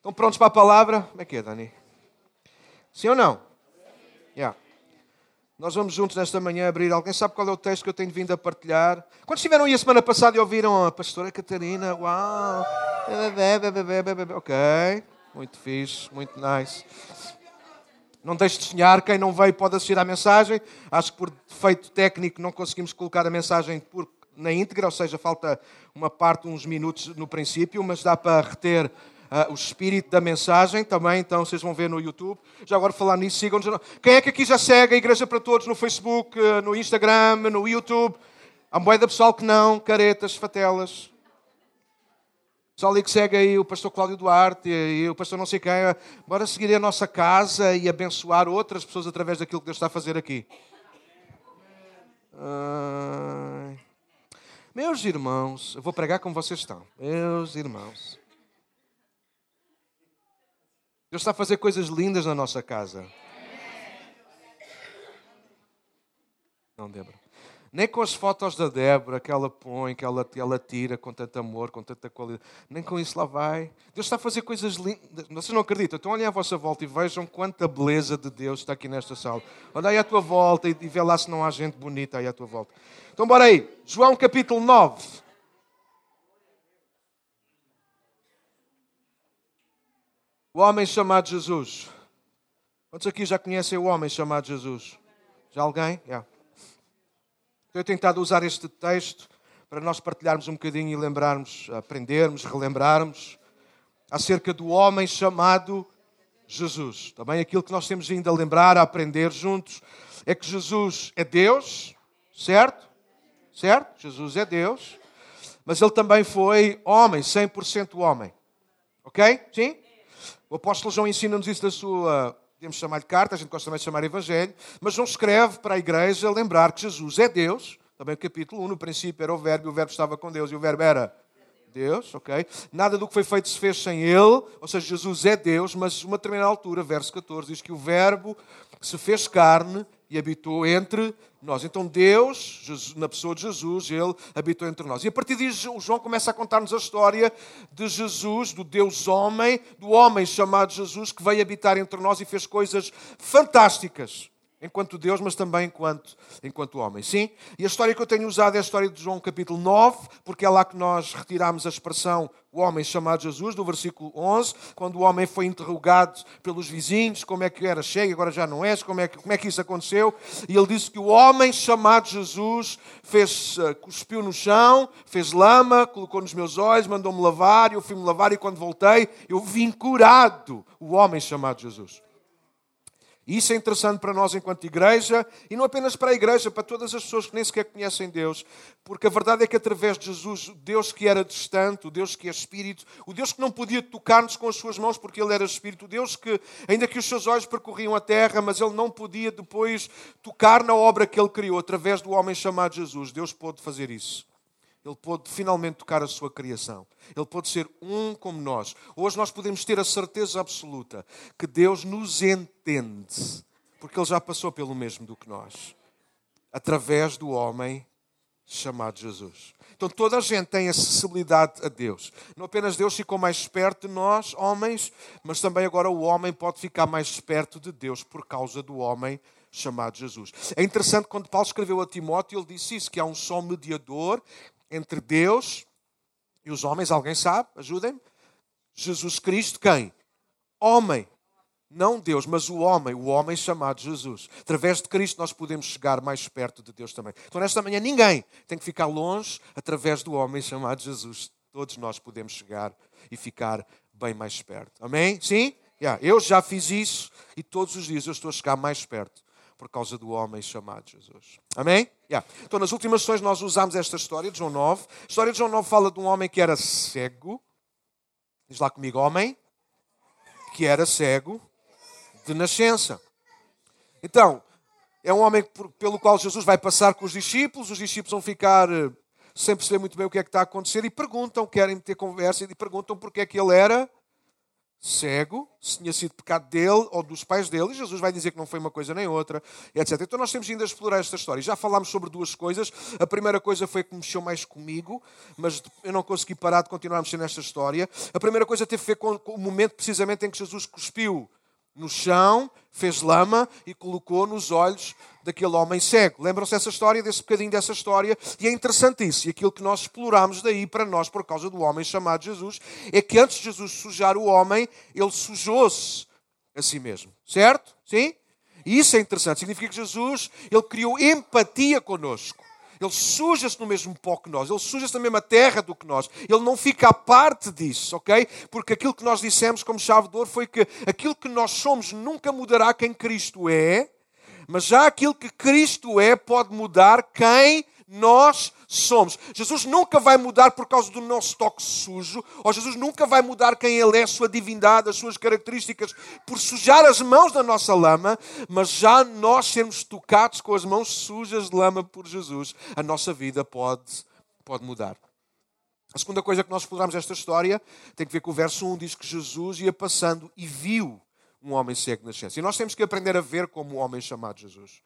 Estão prontos para a palavra? Como é que é, Dani? Sim ou não? Yeah. Nós vamos juntos nesta manhã abrir. Alguém sabe qual é o texto que eu tenho vindo a partilhar? Quando estiveram aí a semana passada e ouviram a pastora Catarina? Uau! Ok. Muito fixe, muito nice. Não deixe de sonhar. Quem não veio pode assistir à mensagem. Acho que por defeito técnico não conseguimos colocar a mensagem na íntegra, ou seja, falta uma parte, uns minutos no princípio, mas dá para reter uh, o espírito da mensagem também, então vocês vão ver no YouTube. Já agora falar nisso, sigam-nos. Quem é que aqui já segue a Igreja para Todos no Facebook, uh, no Instagram, no YouTube? Há um da pessoal que não, caretas, fatelas. Pessoal ali que segue aí o pastor Cláudio Duarte e o pastor não sei quem. Bora seguir a nossa casa e abençoar outras pessoas através daquilo que Deus está a fazer aqui. Meus irmãos, eu vou pregar como vocês estão. Meus irmãos. Deus está a fazer coisas lindas na nossa casa. Não, Débora. Nem com as fotos da Débora que ela põe, que ela, ela tira com tanto amor, com tanta qualidade. Nem com isso lá vai. Deus está a fazer coisas lindas. Vocês não acreditam? Então olhem à vossa volta e vejam quanta beleza de Deus está aqui nesta sala. Olha aí à tua volta e vê lá se não há gente bonita aí à tua volta. Então bora aí. João capítulo 9. O homem chamado Jesus. Quantos aqui já conhecem o homem chamado Jesus? Já alguém? Yeah. Tenho tentado usar este texto para nós partilharmos um bocadinho e lembrarmos, aprendermos, relembrarmos acerca do homem chamado Jesus. Também aquilo que nós temos vindo a lembrar, a aprender juntos, é que Jesus é Deus, certo? Certo? Jesus é Deus, mas ele também foi homem, 100% homem. Ok? Sim? O apóstolo João ensina-nos isso da sua, podemos chamar de carta, a gente gosta também de chamar Evangelho, mas João escreve para a igreja lembrar que Jesus é Deus, também o capítulo 1, no princípio era o verbo, e o verbo estava com Deus, e o verbo era Deus, ok? Nada do que foi feito se fez sem Ele, ou seja, Jesus é Deus, mas uma determinada altura, verso 14, diz que o verbo se fez carne e habitou entre nós. Então Deus, na pessoa de Jesus, Ele habitou entre nós. E a partir disso, João começa a contar-nos a história de Jesus, do Deus homem, do homem chamado Jesus, que veio habitar entre nós e fez coisas fantásticas enquanto Deus, mas também enquanto, enquanto homem. Sim? E a história que eu tenho usado é a história de João capítulo 9, porque é lá que nós retiramos a expressão o homem chamado Jesus, do versículo 11, quando o homem foi interrogado pelos vizinhos, como é que era cheio, agora já não és, como é que, como é que isso aconteceu? E ele disse que o homem chamado Jesus fez, uh, cuspiu no chão, fez lama, colocou nos meus olhos, mandou-me lavar, eu fui-me lavar e quando voltei eu vim curado, o homem chamado Jesus. Isso é interessante para nós enquanto igreja, e não apenas para a igreja, para todas as pessoas que nem sequer conhecem Deus, porque a verdade é que através de Jesus, o Deus que era distante, o Deus que é Espírito, o Deus que não podia tocar-nos com as suas mãos porque Ele era Espírito, o Deus que, ainda que os seus olhos percorriam a terra, mas Ele não podia depois tocar na obra que Ele criou, através do homem chamado Jesus, Deus pôde fazer isso. Ele pôde finalmente tocar a sua criação. Ele pôde ser um como nós. Hoje nós podemos ter a certeza absoluta que Deus nos entende, porque Ele já passou pelo mesmo do que nós, através do homem chamado Jesus. Então toda a gente tem acessibilidade a Deus. Não apenas Deus ficou mais perto de nós, homens, mas também agora o homem pode ficar mais perto de Deus por causa do homem chamado Jesus. É interessante quando Paulo escreveu a Timóteo, ele disse isso, que há um só mediador entre Deus e os homens. Alguém sabe? Ajudem-me. Jesus Cristo, quem? Homem. Não Deus, mas o homem, o homem chamado Jesus. Através de Cristo nós podemos chegar mais perto de Deus também. Então, nesta manhã, ninguém tem que ficar longe através do homem chamado Jesus. Todos nós podemos chegar e ficar bem mais perto. Amém? Sim? Yeah, eu já fiz isso e todos os dias eu estou a chegar mais perto por causa do homem chamado Jesus. Amém? Yeah. Então, nas últimas sessões, nós usamos esta história de João 9. A história de João 9 fala de um homem que era cego. Diz lá comigo, homem que era cego de nascença. Então, é um homem pelo qual Jesus vai passar com os discípulos. Os discípulos vão ficar eh, sem perceber muito bem o que é que está a acontecer e perguntam, querem ter conversa e perguntam porque é que ele era cego, se tinha sido pecado dele ou dos pais dele, e Jesus vai dizer que não foi uma coisa nem outra, etc. Então nós temos ainda a explorar esta história. Já falámos sobre duas coisas. A primeira coisa foi que mexeu mais comigo, mas eu não consegui parar de continuar a mexer nesta história. A primeira coisa teve a ver com o momento precisamente em que Jesus cuspiu no chão, fez lama e colocou nos olhos daquele homem cego. Lembram-se dessa história, desse bocadinho dessa história? E é interessante isso. E aquilo que nós exploramos daí para nós, por causa do homem chamado Jesus, é que antes de Jesus sujar o homem, ele sujou-se a si mesmo. Certo? Sim? E isso é interessante. Significa que Jesus, ele criou empatia conosco. Ele suja-se no mesmo pó que nós, ele suja-se na mesma terra do que nós. Ele não fica à parte disso, ok? Porque aquilo que nós dissemos como chave de ouro foi que aquilo que nós somos nunca mudará quem Cristo é, mas já aquilo que Cristo é pode mudar quem nós somos. Jesus nunca vai mudar por causa do nosso toque sujo, ou Jesus nunca vai mudar quem Ele é, a sua divindade, as suas características, por sujar as mãos da nossa lama, mas já nós sermos tocados com as mãos sujas de lama por Jesus, a nossa vida pode, pode mudar. A segunda coisa que nós exploramos esta história tem que ver com o verso 1, diz que Jesus ia passando e viu um homem cego na ciência. E nós temos que aprender a ver como o homem chamado Jesus.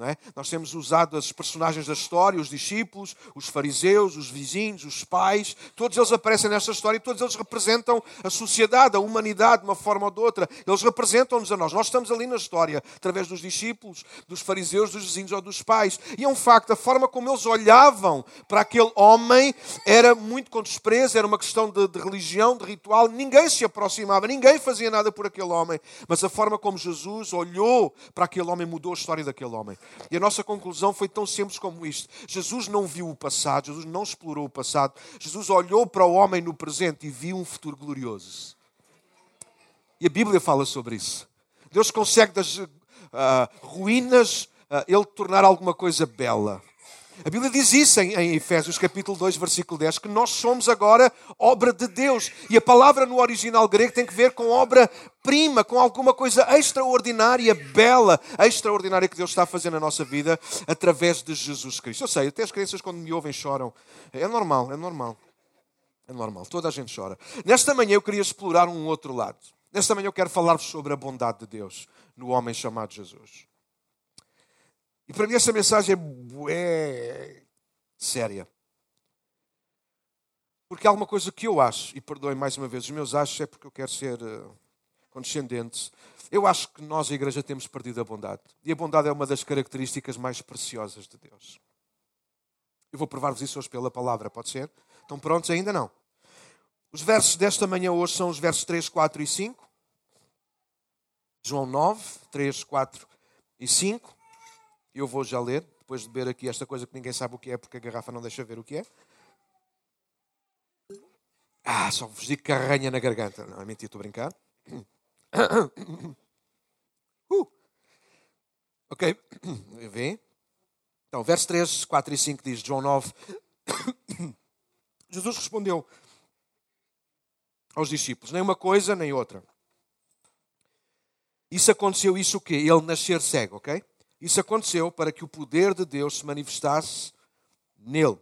É? Nós temos usado as personagens da história, os discípulos, os fariseus, os vizinhos, os pais, todos eles aparecem nesta história e todos eles representam a sociedade, a humanidade, de uma forma ou de outra. Eles representam-nos a nós. Nós estamos ali na história, através dos discípulos, dos fariseus, dos vizinhos ou dos pais. E é um facto, a forma como eles olhavam para aquele homem era muito com desprezo, era uma questão de, de religião, de ritual. Ninguém se aproximava, ninguém fazia nada por aquele homem. Mas a forma como Jesus olhou para aquele homem mudou a história daquele homem. E a nossa conclusão foi tão simples como isto: Jesus não viu o passado, Jesus não explorou o passado, Jesus olhou para o homem no presente e viu um futuro glorioso. E a Bíblia fala sobre isso. Deus consegue das uh, ruínas uh, ele tornar alguma coisa bela. A Bíblia diz isso em, em, Efésios capítulo 2, versículo 10, que nós somos agora obra de Deus. E a palavra no original grego tem que ver com obra-prima, com alguma coisa extraordinária, bela, extraordinária que Deus está a fazer na nossa vida através de Jesus Cristo. Eu sei, até as crianças quando me ouvem choram. É normal, é normal. É normal, toda a gente chora. Nesta manhã eu queria explorar um outro lado. Nesta manhã eu quero falar-vos sobre a bondade de Deus no homem chamado Jesus. E para mim essa mensagem é, é séria. Porque há alguma coisa que eu acho, e perdoem mais uma vez, os meus achos é porque eu quero ser uh, condescendente. Eu acho que nós, a igreja, temos perdido a bondade. E a bondade é uma das características mais preciosas de Deus. Eu vou provar-vos isso hoje pela palavra, pode ser? Estão prontos ainda? Não. Os versos desta manhã hoje são os versos 3, 4 e 5. João 9, 3, 4 e 5. Eu vou já ler, depois de beber aqui esta coisa que ninguém sabe o que é, porque a garrafa não deixa ver o que é. Ah, só vos digo que arranha na garganta. Não é mentira, estou a brincar. Uh. Ok, vem. Então, verso 3, 4 e 5 diz, João 9. Jesus respondeu aos discípulos, nem uma coisa, nem outra. Isso aconteceu, isso o quê? Ele nascer cego, ok? Isso aconteceu para que o poder de Deus se manifestasse nele,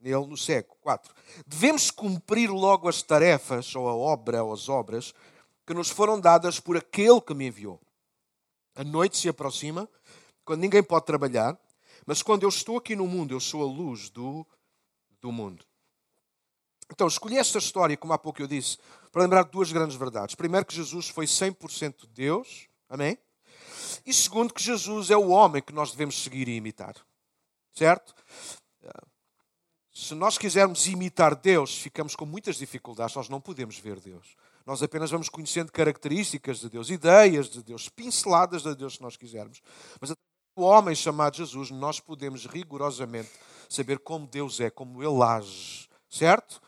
nele no cego. 4. Devemos cumprir logo as tarefas, ou a obra, ou as obras, que nos foram dadas por aquele que me enviou. A noite se aproxima, quando ninguém pode trabalhar, mas quando eu estou aqui no mundo, eu sou a luz do, do mundo. Então, escolhi esta história, como há pouco eu disse, para lembrar duas grandes verdades. Primeiro, que Jesus foi 100% Deus. Amém? E segundo, que Jesus é o homem que nós devemos seguir e imitar. Certo? Se nós quisermos imitar Deus, ficamos com muitas dificuldades, nós não podemos ver Deus. Nós apenas vamos conhecendo características de Deus, ideias de Deus, pinceladas de Deus, se nós quisermos. Mas o homem chamado Jesus, nós podemos rigorosamente saber como Deus é, como Ele age. Certo?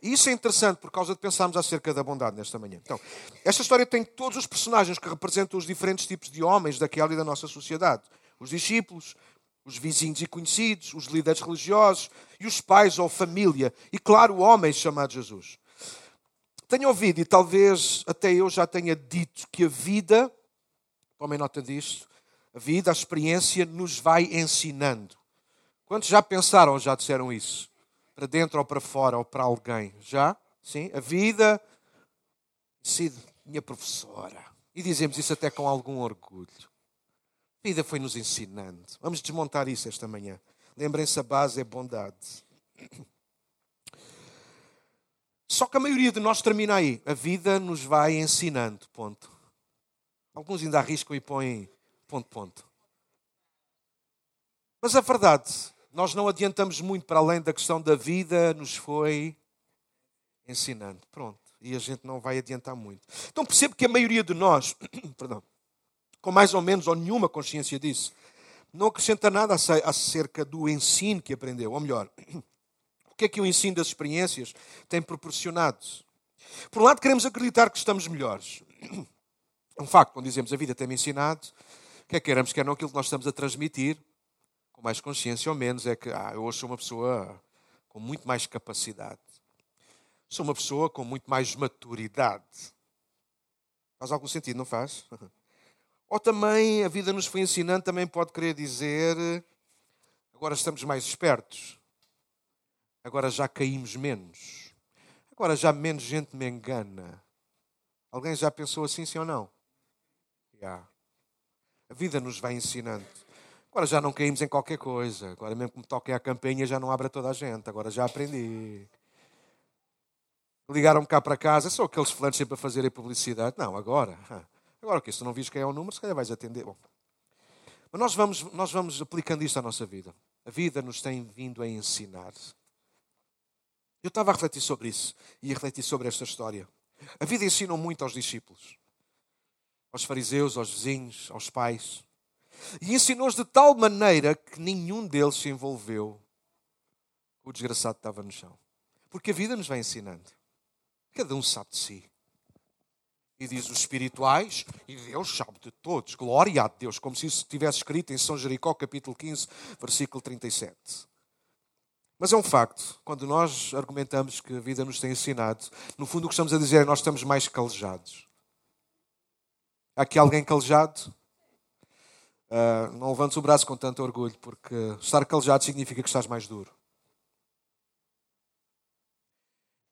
Isso é interessante por causa de pensarmos acerca da bondade nesta manhã. Então, esta história tem todos os personagens que representam os diferentes tipos de homens daquela e da nossa sociedade: os discípulos, os vizinhos e conhecidos, os líderes religiosos e os pais ou família, e claro, o homem chamado Jesus. Tenho ouvido, e talvez até eu já tenha dito, que a vida, tomem nota disto, a vida, a experiência nos vai ensinando. Quantos já pensaram ou já disseram isso? Para dentro ou para fora ou para alguém. Já? Sim? A vida decide minha professora. E dizemos isso até com algum orgulho. A vida foi-nos ensinando. Vamos desmontar isso esta manhã. Lembrem-se, a base é bondade. Só que a maioria de nós termina aí. A vida nos vai ensinando. Ponto. Alguns ainda arriscam e põem ponto, ponto. Mas a verdade, nós não adiantamos muito para além da questão da vida nos foi ensinando. Pronto. E a gente não vai adiantar muito. Então percebo que a maioria de nós, perdão, com mais ou menos ou nenhuma consciência disso, não acrescenta nada acerca do ensino que aprendeu. Ou melhor, o que é que o ensino das experiências tem proporcionado? Por um lado, queremos acreditar que estamos melhores. É um facto, quando dizemos a vida tem-me ensinado, quer queiramos, quer não, aquilo que nós estamos a transmitir, com mais consciência ou menos, é que ah, eu hoje sou uma pessoa com muito mais capacidade. Sou uma pessoa com muito mais maturidade. Faz algum sentido, não faz? Ou também a vida nos foi ensinando, também pode querer dizer agora estamos mais espertos, agora já caímos menos, agora já menos gente me engana. Alguém já pensou assim, sim ou não? Já. A vida nos vai ensinando. Agora já não caímos em qualquer coisa. Agora mesmo que me toquem a campainha já não abre a toda a gente. Agora já aprendi. Ligaram-me cá para casa. São aqueles flantes sempre a fazerem publicidade. Não, agora. Agora o que? Se não vis quem é o número, se calhar vais atender. Bom. Mas nós vamos, nós vamos aplicando isto à nossa vida. A vida nos tem vindo a ensinar. Eu estava a refletir sobre isso e a refletir sobre esta história. A vida ensinou muito aos discípulos, aos fariseus, aos vizinhos, aos pais. E ensinou-os de tal maneira que nenhum deles se envolveu o desgraçado estava no chão. Porque a vida nos vai ensinando. Cada um sabe de si. E diz os espirituais, e Deus sabe de todos. Glória a Deus, como se isso estivesse escrito em São Jericó, capítulo 15, versículo 37. Mas é um facto, quando nós argumentamos que a vida nos tem ensinado, no fundo o que estamos a dizer é que nós estamos mais calejados. Há aqui alguém calejado? Uh, não levantes o braço com tanto orgulho, porque estar calejado significa que estás mais duro.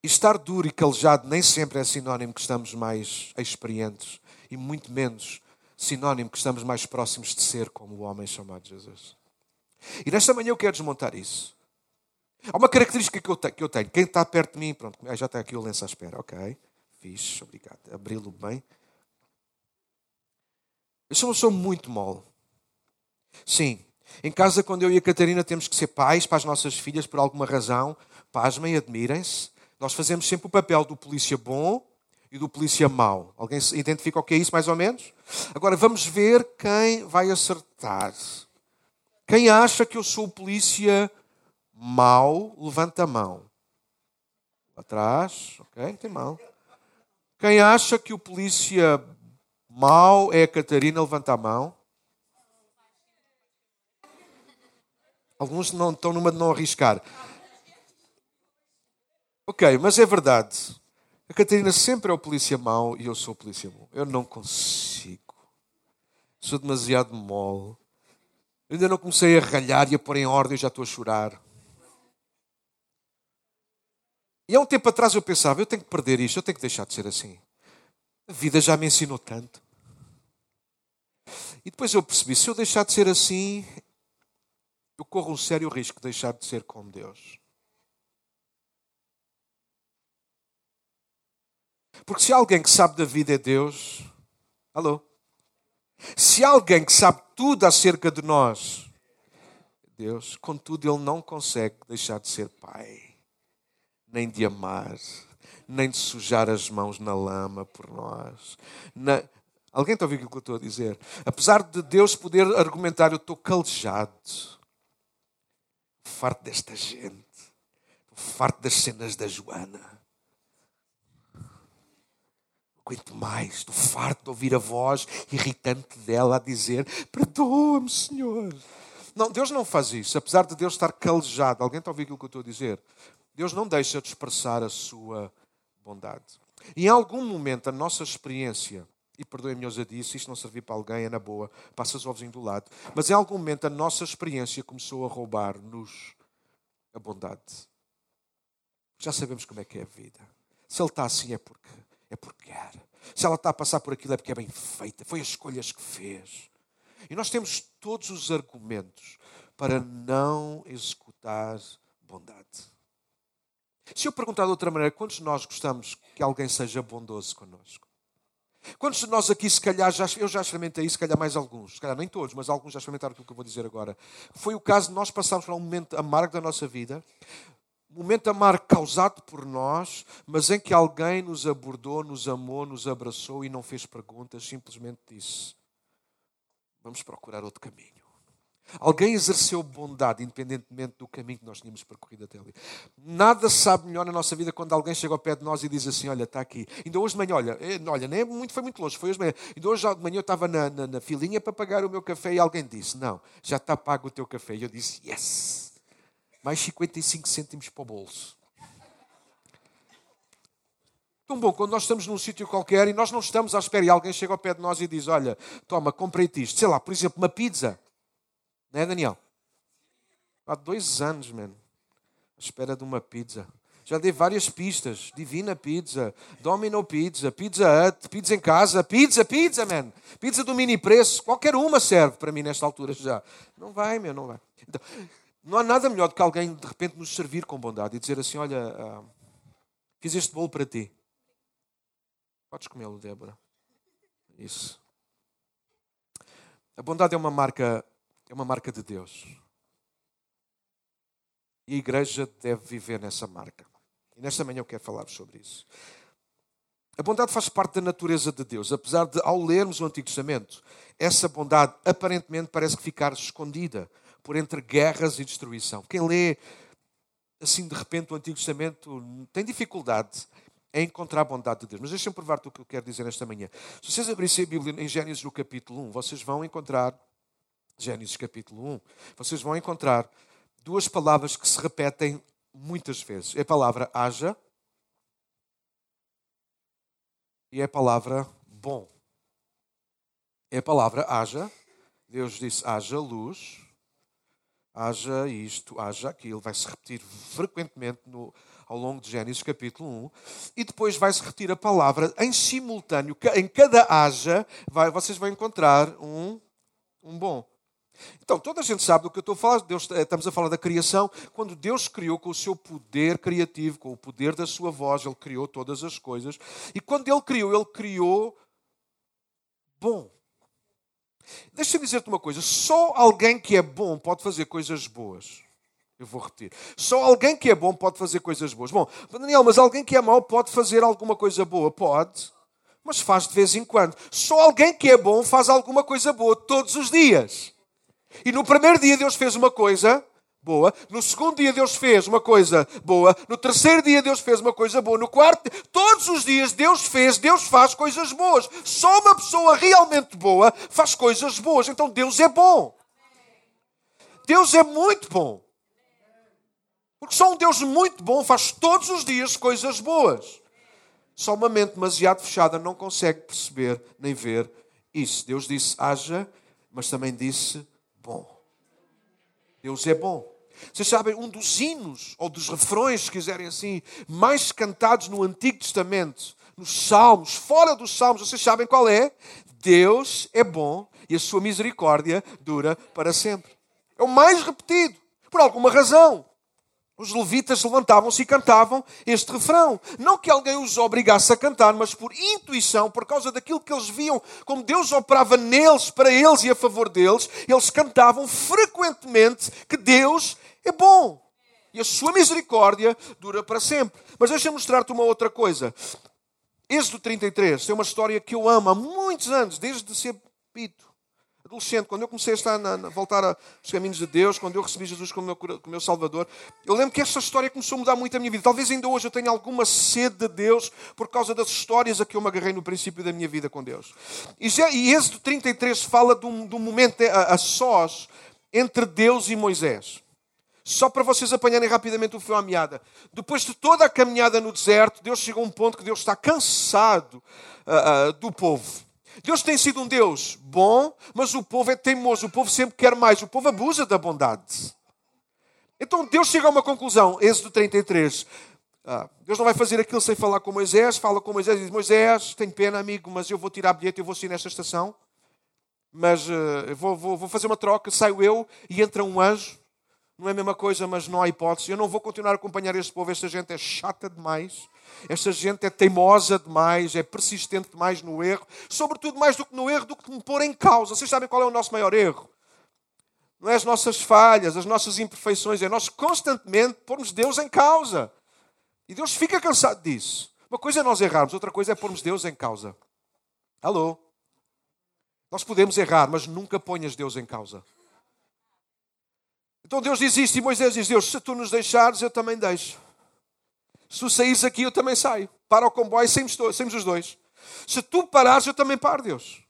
E estar duro e calejado nem sempre é sinónimo que estamos mais experientes e muito menos sinónimo que estamos mais próximos de ser como o homem chamado Jesus. E nesta manhã eu quero desmontar isso. Há uma característica que eu tenho. Que eu tenho. Quem está perto de mim, pronto, já está aqui o lenço à espera. Ok, fixe, obrigado. Abri-lo bem. Eu sou uma pessoa muito mole. Sim, em casa, quando eu e a Catarina temos que ser pais para as nossas filhas por alguma razão, pasmem, admirem-se. Nós fazemos sempre o papel do polícia bom e do polícia mau. Alguém identifica o que é isso, mais ou menos? Agora vamos ver quem vai acertar. Quem acha que eu sou o polícia mau, levanta a mão. Atrás, ok? Tem mão. Quem acha que o polícia mau é a Catarina, levanta a mão. Alguns não, estão numa de não arriscar. Ok, mas é verdade. A Catarina sempre é o polícia mau e eu sou o polícia bom. Eu não consigo. Sou demasiado mole. Ainda não comecei a ralhar e a pôr em ordem, já estou a chorar. E há um tempo atrás eu pensava, eu tenho que perder isto, eu tenho que deixar de ser assim. A vida já me ensinou tanto. E depois eu percebi, se eu deixar de ser assim, eu corro um sério risco de deixar de ser como Deus. Porque se alguém que sabe da vida é Deus, alô? Se alguém que sabe tudo acerca de nós, Deus, contudo, ele não consegue deixar de ser Pai, nem de amar, nem de sujar as mãos na lama por nós. Na... Alguém está a ouvir o que eu estou a dizer? Apesar de Deus poder argumentar, eu estou calejado, farto desta gente, farto das cenas da Joana aguento mais, estou farto de ouvir a voz irritante dela a dizer: Perdoa-me, Senhor. Não, Deus não faz isso, apesar de Deus estar calejado. Alguém está a ouvir aquilo que eu estou a dizer? Deus não deixa de expressar a sua bondade. Em algum momento, a nossa experiência, e perdoem-me a disso, isto não servir para alguém, é na boa, passas o ovinho do lado, mas em algum momento a nossa experiência começou a roubar-nos a bondade. Já sabemos como é que é a vida. Se ele está assim é porque é porque quer. Se ela está a passar por aquilo é porque é bem feita, foi as escolhas que fez. E nós temos todos os argumentos para não executar bondade. Se eu perguntar de outra maneira, quantos de nós gostamos que alguém seja bondoso connosco? Quantos de nós aqui, se calhar, já, eu já experimentei se calhar mais alguns, se calhar nem todos, mas alguns já experimentaram aquilo que eu vou dizer agora. Foi o caso de nós passarmos por um momento amargo da nossa vida, momento amargo causado por nós, mas em que alguém nos abordou, nos amou, nos abraçou e não fez perguntas, simplesmente disse: Vamos procurar outro caminho. Alguém exerceu bondade, independentemente do caminho que nós tínhamos percorrido até ali. Nada sabe melhor na nossa vida quando alguém chega ao pé de nós e diz assim: Olha, está aqui. Ainda hoje de manhã, olha, eh, olha nem é muito, foi muito longe, foi hoje de manhã. Ainda hoje de manhã eu estava na, na, na filinha para pagar o meu café e alguém disse: Não, já está pago o teu café. E eu disse: Yes! Mais 55 cêntimos para o bolso. Tão bom, quando nós estamos num sítio qualquer e nós não estamos à espera e alguém chega ao pé de nós e diz: Olha, toma, comprei-te isto. Sei lá, por exemplo, uma pizza. Não é, Daniel? Há dois anos, mano. À espera de uma pizza. Já dei várias pistas. Divina Pizza, Domino Pizza, Pizza Hut, pizza em casa, pizza, pizza, man. Pizza do mini preço. Qualquer uma serve para mim nesta altura já. Não vai, meu, não vai. Então, não há nada melhor do que alguém de repente nos servir com bondade e dizer assim: Olha, uh, fiz este bolo para ti. Podes comê-lo, Débora. Isso. A bondade é uma marca é uma marca de Deus. E a igreja deve viver nessa marca. E nesta manhã eu quero falar sobre isso. A bondade faz parte da natureza de Deus, apesar de, ao lermos o Antigo Testamento, essa bondade aparentemente parece que ficar escondida por entre guerras e destruição. Quem lê assim de repente o Antigo Testamento tem dificuldade em encontrar a bondade de Deus. Mas deixem-me provar-te o que eu quero dizer esta manhã. Se vocês abrissem a Bíblia em Gênesis no capítulo 1, vocês vão encontrar Gênesis capítulo 1, vocês vão encontrar duas palavras que se repetem muitas vezes. É a palavra haja e é a palavra bom. É a palavra haja. Deus disse haja luz, haja isto, haja aquilo. Vai se repetir frequentemente no, ao longo de Gênesis capítulo 1. E depois vai-se repetir a palavra em simultâneo. Em cada haja, vai, vocês vão encontrar um, um bom. Então, toda a gente sabe do que eu estou a falar. Deus, eh, estamos a falar da criação. Quando Deus criou com o seu poder criativo, com o poder da sua voz, Ele criou todas as coisas. E quando Ele criou, Ele criou bom. Deixa-me dizer-te uma coisa: só alguém que é bom pode fazer coisas boas. Eu vou repetir. Só alguém que é bom pode fazer coisas boas. Bom, Daniel, mas alguém que é mau pode fazer alguma coisa boa? Pode, mas faz de vez em quando. Só alguém que é bom faz alguma coisa boa todos os dias. E no primeiro dia Deus fez uma coisa boa, no segundo dia Deus fez uma coisa boa, no terceiro dia Deus fez uma coisa boa, no quarto, todos os dias Deus fez, Deus faz coisas boas. Só uma pessoa realmente boa faz coisas boas. Então Deus é bom. Deus é muito bom. Porque só um Deus muito bom faz todos os dias coisas boas. Só uma mente demasiado fechada não consegue perceber nem ver isso. Deus disse haja, mas também disse. Deus é bom. Vocês sabem, um dos hinos, ou dos refrões, se quiserem assim, mais cantados no Antigo Testamento, nos Salmos, fora dos Salmos, vocês sabem qual é? Deus é bom e a sua misericórdia dura para sempre. É o mais repetido, por alguma razão os levitas levantavam-se e cantavam este refrão. Não que alguém os obrigasse a cantar, mas por intuição, por causa daquilo que eles viam, como Deus operava neles, para eles e a favor deles, eles cantavam frequentemente que Deus é bom. E a sua misericórdia dura para sempre. Mas deixa-me mostrar-te uma outra coisa. Êxodo 33 é uma história que eu amo há muitos anos, desde ser pito adolescente, quando eu comecei a estar na, voltar aos caminhos de Deus, quando eu recebi Jesus como meu, como meu Salvador, eu lembro que esta história começou a mudar muito a minha vida. Talvez ainda hoje eu tenha alguma sede de Deus por causa das histórias a que eu me agarrei no princípio da minha vida com Deus. E, já, e Êxodo 33 fala de um, de um momento a, a sós entre Deus e Moisés. Só para vocês apanharem rapidamente o fio à meada. Depois de toda a caminhada no deserto, Deus chegou a um ponto que Deus está cansado uh, uh, do povo. Deus tem sido um Deus bom, mas o povo é teimoso, o povo sempre quer mais, o povo abusa da bondade. Então Deus chega a uma conclusão, Êxodo 33. Ah, Deus não vai fazer aquilo sem falar com Moisés. Fala com Moisés e diz: Moisés, tenho pena, amigo, mas eu vou tirar bilhete, eu vou sair nesta estação. Mas uh, vou, vou, vou fazer uma troca. Saio eu e entra um anjo. Não é a mesma coisa, mas não há hipótese. Eu não vou continuar a acompanhar este povo. Esta gente é chata demais. Esta gente é teimosa demais, é persistente demais no erro. Sobretudo, mais do que no erro, do que me pôr em causa. Vocês sabem qual é o nosso maior erro? Não é as nossas falhas, as nossas imperfeições, é nós constantemente pormos Deus em causa. E Deus fica cansado disso. Uma coisa é nós errarmos, outra coisa é pormos Deus em causa. Alô? Nós podemos errar, mas nunca ponhas Deus em causa. Então Deus diz isto e Moisés diz: Deus, se tu nos deixares, eu também deixo. Se tu saíres aqui, eu também saio. Para o comboio, saímos, saímos os dois. Se tu parares, eu também paro, Deus.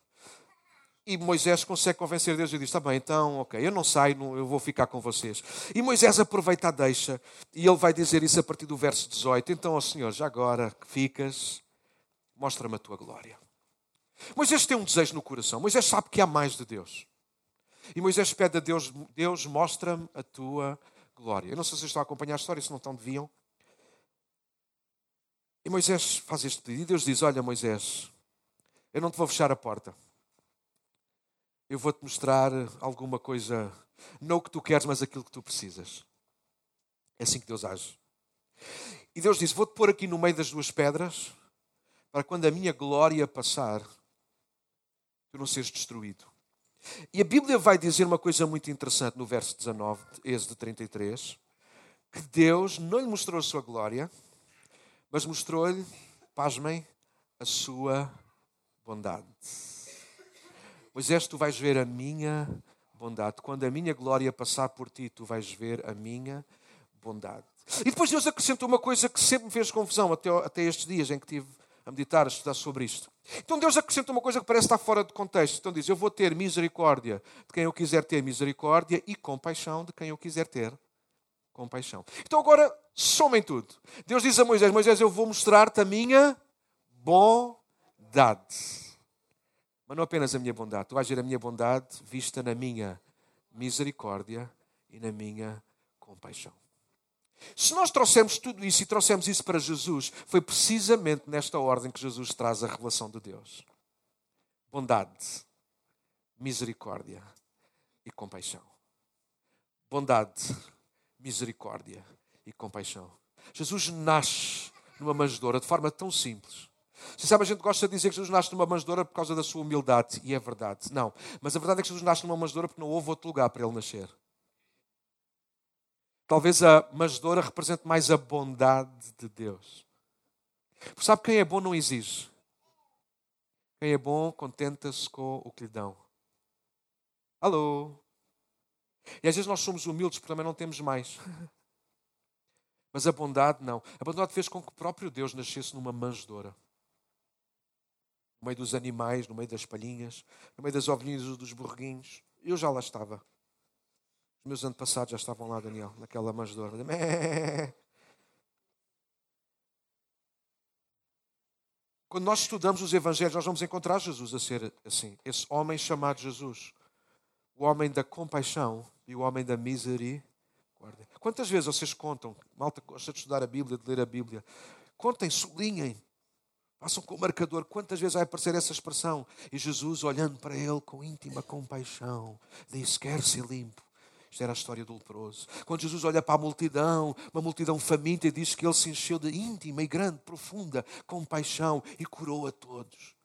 E Moisés consegue convencer Deus e diz: Está bem, então, ok, eu não saio, eu vou ficar com vocês. E Moisés aproveita a deixa e ele vai dizer isso a partir do verso 18: Então, ó Senhor, já agora que ficas, mostra-me a tua glória. Moisés tem um desejo no coração. Moisés sabe que há mais de Deus. E Moisés pede a Deus: Deus, mostra-me a tua glória. Eu não sei se vocês estão a acompanhar a história, se não estão, deviam. Moisés faz este pedido. E Deus diz: Olha, Moisés, eu não te vou fechar a porta. Eu vou-te mostrar alguma coisa, não o que tu queres, mas aquilo que tu precisas. É assim que Deus age. E Deus diz: Vou-te pôr aqui no meio das duas pedras, para quando a minha glória passar, tu não seres destruído. E a Bíblia vai dizer uma coisa muito interessante no verso 19, Êxodo 33, que Deus não lhe mostrou a sua glória, mas mostrou-lhe, pasmem, a sua bondade. Moisés, tu vais ver a minha bondade. Quando a minha glória passar por ti, tu vais ver a minha bondade. E depois Deus acrescentou uma coisa que sempre me fez confusão até, até estes dias em que tive a meditar, a estudar sobre isto. Então Deus acrescenta uma coisa que parece estar fora de contexto. Então diz: Eu vou ter misericórdia de quem eu quiser ter misericórdia e compaixão de quem eu quiser ter compaixão. Então agora somem tudo. Deus diz a Moisés: Moisés, eu vou mostrar-te a minha bondade. Mas não apenas a minha bondade, tu vais ver a minha bondade vista na minha misericórdia e na minha compaixão. Se nós trouxemos tudo isso e trouxemos isso para Jesus, foi precisamente nesta ordem que Jesus traz a revelação de Deus: bondade, misericórdia e compaixão. Bondade, misericórdia e compaixão. Jesus nasce numa manjedoura de forma tão simples. Você sabe, a gente gosta de dizer que Jesus nasce numa manjedoura por causa da sua humildade, e é verdade. Não. Mas a verdade é que Jesus nasce numa manjedoura porque não houve outro lugar para ele nascer. Talvez a manjedoura represente mais a bondade de Deus. Porque sabe, quem é bom não exige. Quem é bom contenta-se com o que lhe dão. Alô? E às vezes nós somos humildes porque também não temos mais. Mas a bondade não. A bondade fez com que o próprio Deus nascesse numa manjedoura. No meio dos animais, no meio das palhinhas, no meio das ovelhinhas dos borreguinhos. Eu já lá estava. Os meus antepassados já estavam lá, Daniel, naquela manjedoura. Quando nós estudamos os Evangelhos, nós vamos encontrar Jesus a ser assim. Esse homem chamado Jesus. O homem da compaixão e o homem da misericórdia. Quantas vezes vocês contam, malta gosta de estudar a Bíblia, de ler a Bíblia, contem, sublinhem, façam com o marcador, quantas vezes vai aparecer essa expressão? E Jesus, olhando para ele com íntima compaixão, diz: Quer ser limpo isto era a história do leproso. Quando Jesus olha para a multidão, uma multidão faminta, e diz que ele se encheu de íntima e grande, profunda compaixão e curou a todos.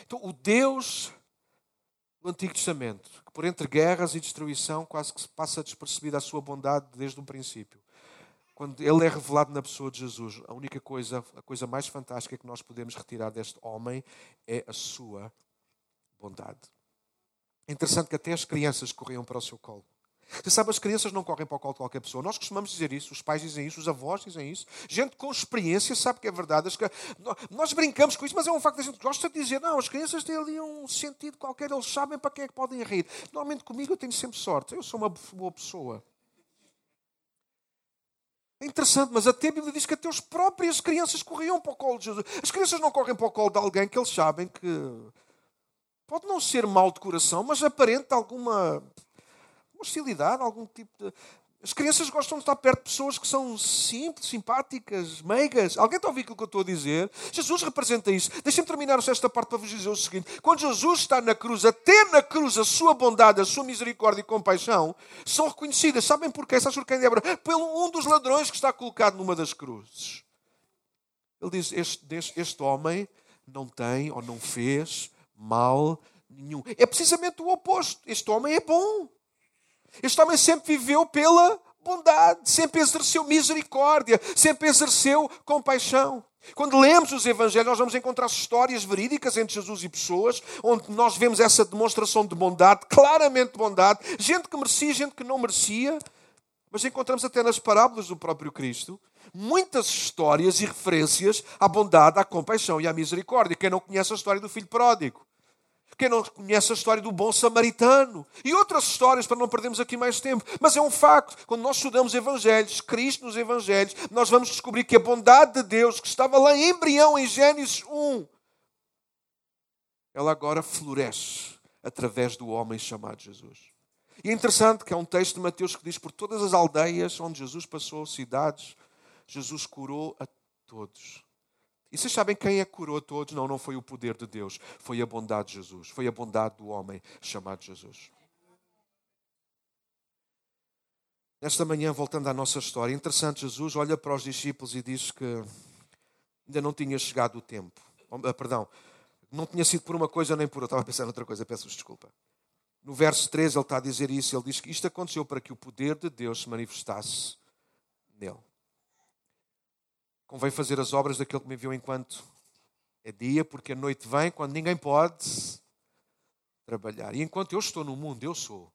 Então, o Deus do Antigo Testamento, que por entre guerras e destruição quase que se passa despercebida a sua bondade desde o princípio. Quando ele é revelado na pessoa de Jesus, a única coisa, a coisa mais fantástica que nós podemos retirar deste homem é a sua bondade. É interessante que até as crianças corriam para o seu colo. Você sabe, as crianças não correm para o colo de qualquer pessoa. Nós costumamos dizer isso, os pais dizem isso, os avós dizem isso. Gente com experiência sabe que é verdade. Nós brincamos com isso, mas é um facto. A gente gosta de dizer, não, as crianças têm ali um sentido qualquer, eles sabem para quem é que podem rir. Normalmente comigo eu tenho sempre sorte. Eu sou uma boa pessoa. É interessante, mas até a Bíblia diz que até as próprias crianças corriam para o colo de Jesus. As crianças não correm para o colo de alguém que eles sabem que pode não ser mal de coração, mas aparente alguma hostilidade, algum tipo de. As crianças gostam de estar perto de pessoas que são simples, simpáticas, meigas. Alguém está a ouvir aquilo que eu estou a dizer? Jesus representa isso. Deixem-me terminar esta parte para vos dizer o seguinte: quando Jesus está na cruz, até na cruz, a sua bondade, a sua misericórdia e compaixão são reconhecidas. Sabem porquê? Sabes porquê, Débora? Pelo um dos ladrões que está colocado numa das cruzes. Ele diz: este, este homem não tem ou não fez mal nenhum. É precisamente o oposto. Este homem é bom. Este homem sempre viveu pela bondade, sempre exerceu misericórdia, sempre exerceu compaixão. Quando lemos os Evangelhos, nós vamos encontrar histórias verídicas entre Jesus e pessoas, onde nós vemos essa demonstração de bondade, claramente de bondade, gente que merecia, gente que não merecia, mas encontramos até nas parábolas do próprio Cristo muitas histórias e referências à bondade, à compaixão e à misericórdia. Quem não conhece a história do filho pródigo? Quem não conhece a história do bom samaritano? E outras histórias, para não perdermos aqui mais tempo. Mas é um facto. Quando nós estudamos Evangelhos, Cristo nos Evangelhos, nós vamos descobrir que a bondade de Deus, que estava lá em embrião em Gênesis 1, ela agora floresce através do homem chamado Jesus. E é interessante que é um texto de Mateus que diz: por todas as aldeias onde Jesus passou, cidades, Jesus curou a todos. E vocês sabem quem é que curou a todos? Não, não foi o poder de Deus, foi a bondade de Jesus, foi a bondade do homem chamado Jesus. Nesta manhã, voltando à nossa história, interessante, Jesus olha para os discípulos e diz que ainda não tinha chegado o tempo. Ah, perdão, não tinha sido por uma coisa nem por outra. Estava a pensar outra coisa, peço desculpa. No verso 13 ele está a dizer isso, ele diz que isto aconteceu para que o poder de Deus se manifestasse nele. Convém fazer as obras daquele que me enviou enquanto é dia, porque a noite vem quando ninguém pode trabalhar. E enquanto eu estou no mundo, eu sou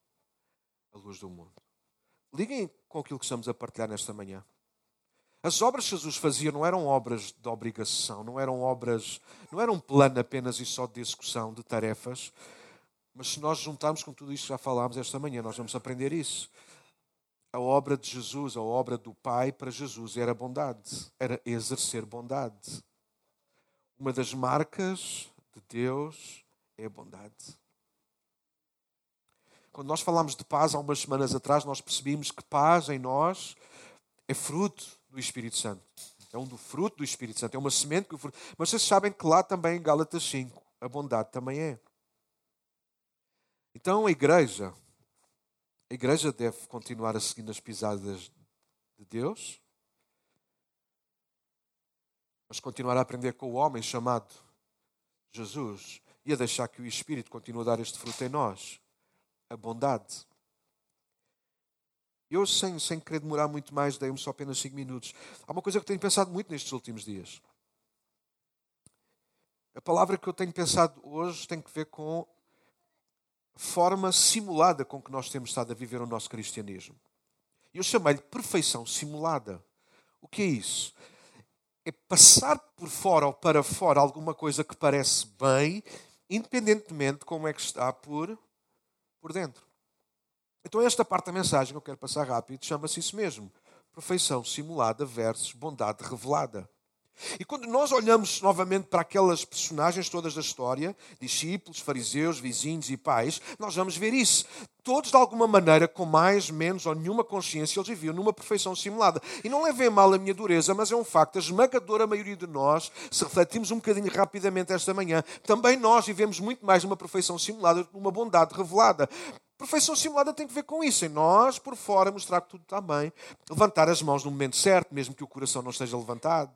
a luz do mundo. Liguem com aquilo que estamos a partilhar nesta manhã. As obras que Jesus fazia não eram obras de obrigação, não eram obras, não era um plano apenas e só de execução de tarefas, mas se nós juntarmos com tudo isto que já falámos esta manhã, nós vamos aprender isso a obra de Jesus, a obra do Pai para Jesus era bondade, era exercer bondade. Uma das marcas de Deus é a bondade. Quando nós falámos de paz há umas semanas atrás, nós percebimos que paz em nós é fruto do Espírito Santo. É um do fruto do Espírito Santo, é uma semente que o fruto. Mas vocês sabem que lá também em Gálatas 5, a bondade também é. Então a igreja a igreja deve continuar a seguir nas pisadas de Deus, mas continuar a aprender com o homem chamado Jesus e a deixar que o Espírito continue a dar este fruto em nós a bondade. Eu, sem, sem querer demorar muito mais, dei-me só apenas 5 minutos. Há uma coisa que tenho pensado muito nestes últimos dias. A palavra que eu tenho pensado hoje tem que ver com forma simulada com que nós temos estado a viver o nosso cristianismo. Eu chamei-lhe perfeição simulada. O que é isso? É passar por fora ou para fora alguma coisa que parece bem, independentemente de como é que está por, por dentro. Então, esta parte da mensagem que eu quero passar rápido chama-se isso mesmo: perfeição simulada versus bondade revelada. E quando nós olhamos novamente para aquelas personagens todas da história, discípulos, fariseus, vizinhos e pais, nós vamos ver isso. Todos, de alguma maneira, com mais, menos ou nenhuma consciência, eles viviam numa perfeição simulada. E não levem mal a minha dureza, mas é um facto. A esmagadora maioria de nós, se refletimos um bocadinho rapidamente esta manhã, também nós vivemos muito mais numa perfeição simulada do que numa bondade revelada. Perfeição simulada tem que ver com isso, em nós, por fora, mostrar que tudo está bem, levantar as mãos no momento certo, mesmo que o coração não esteja levantado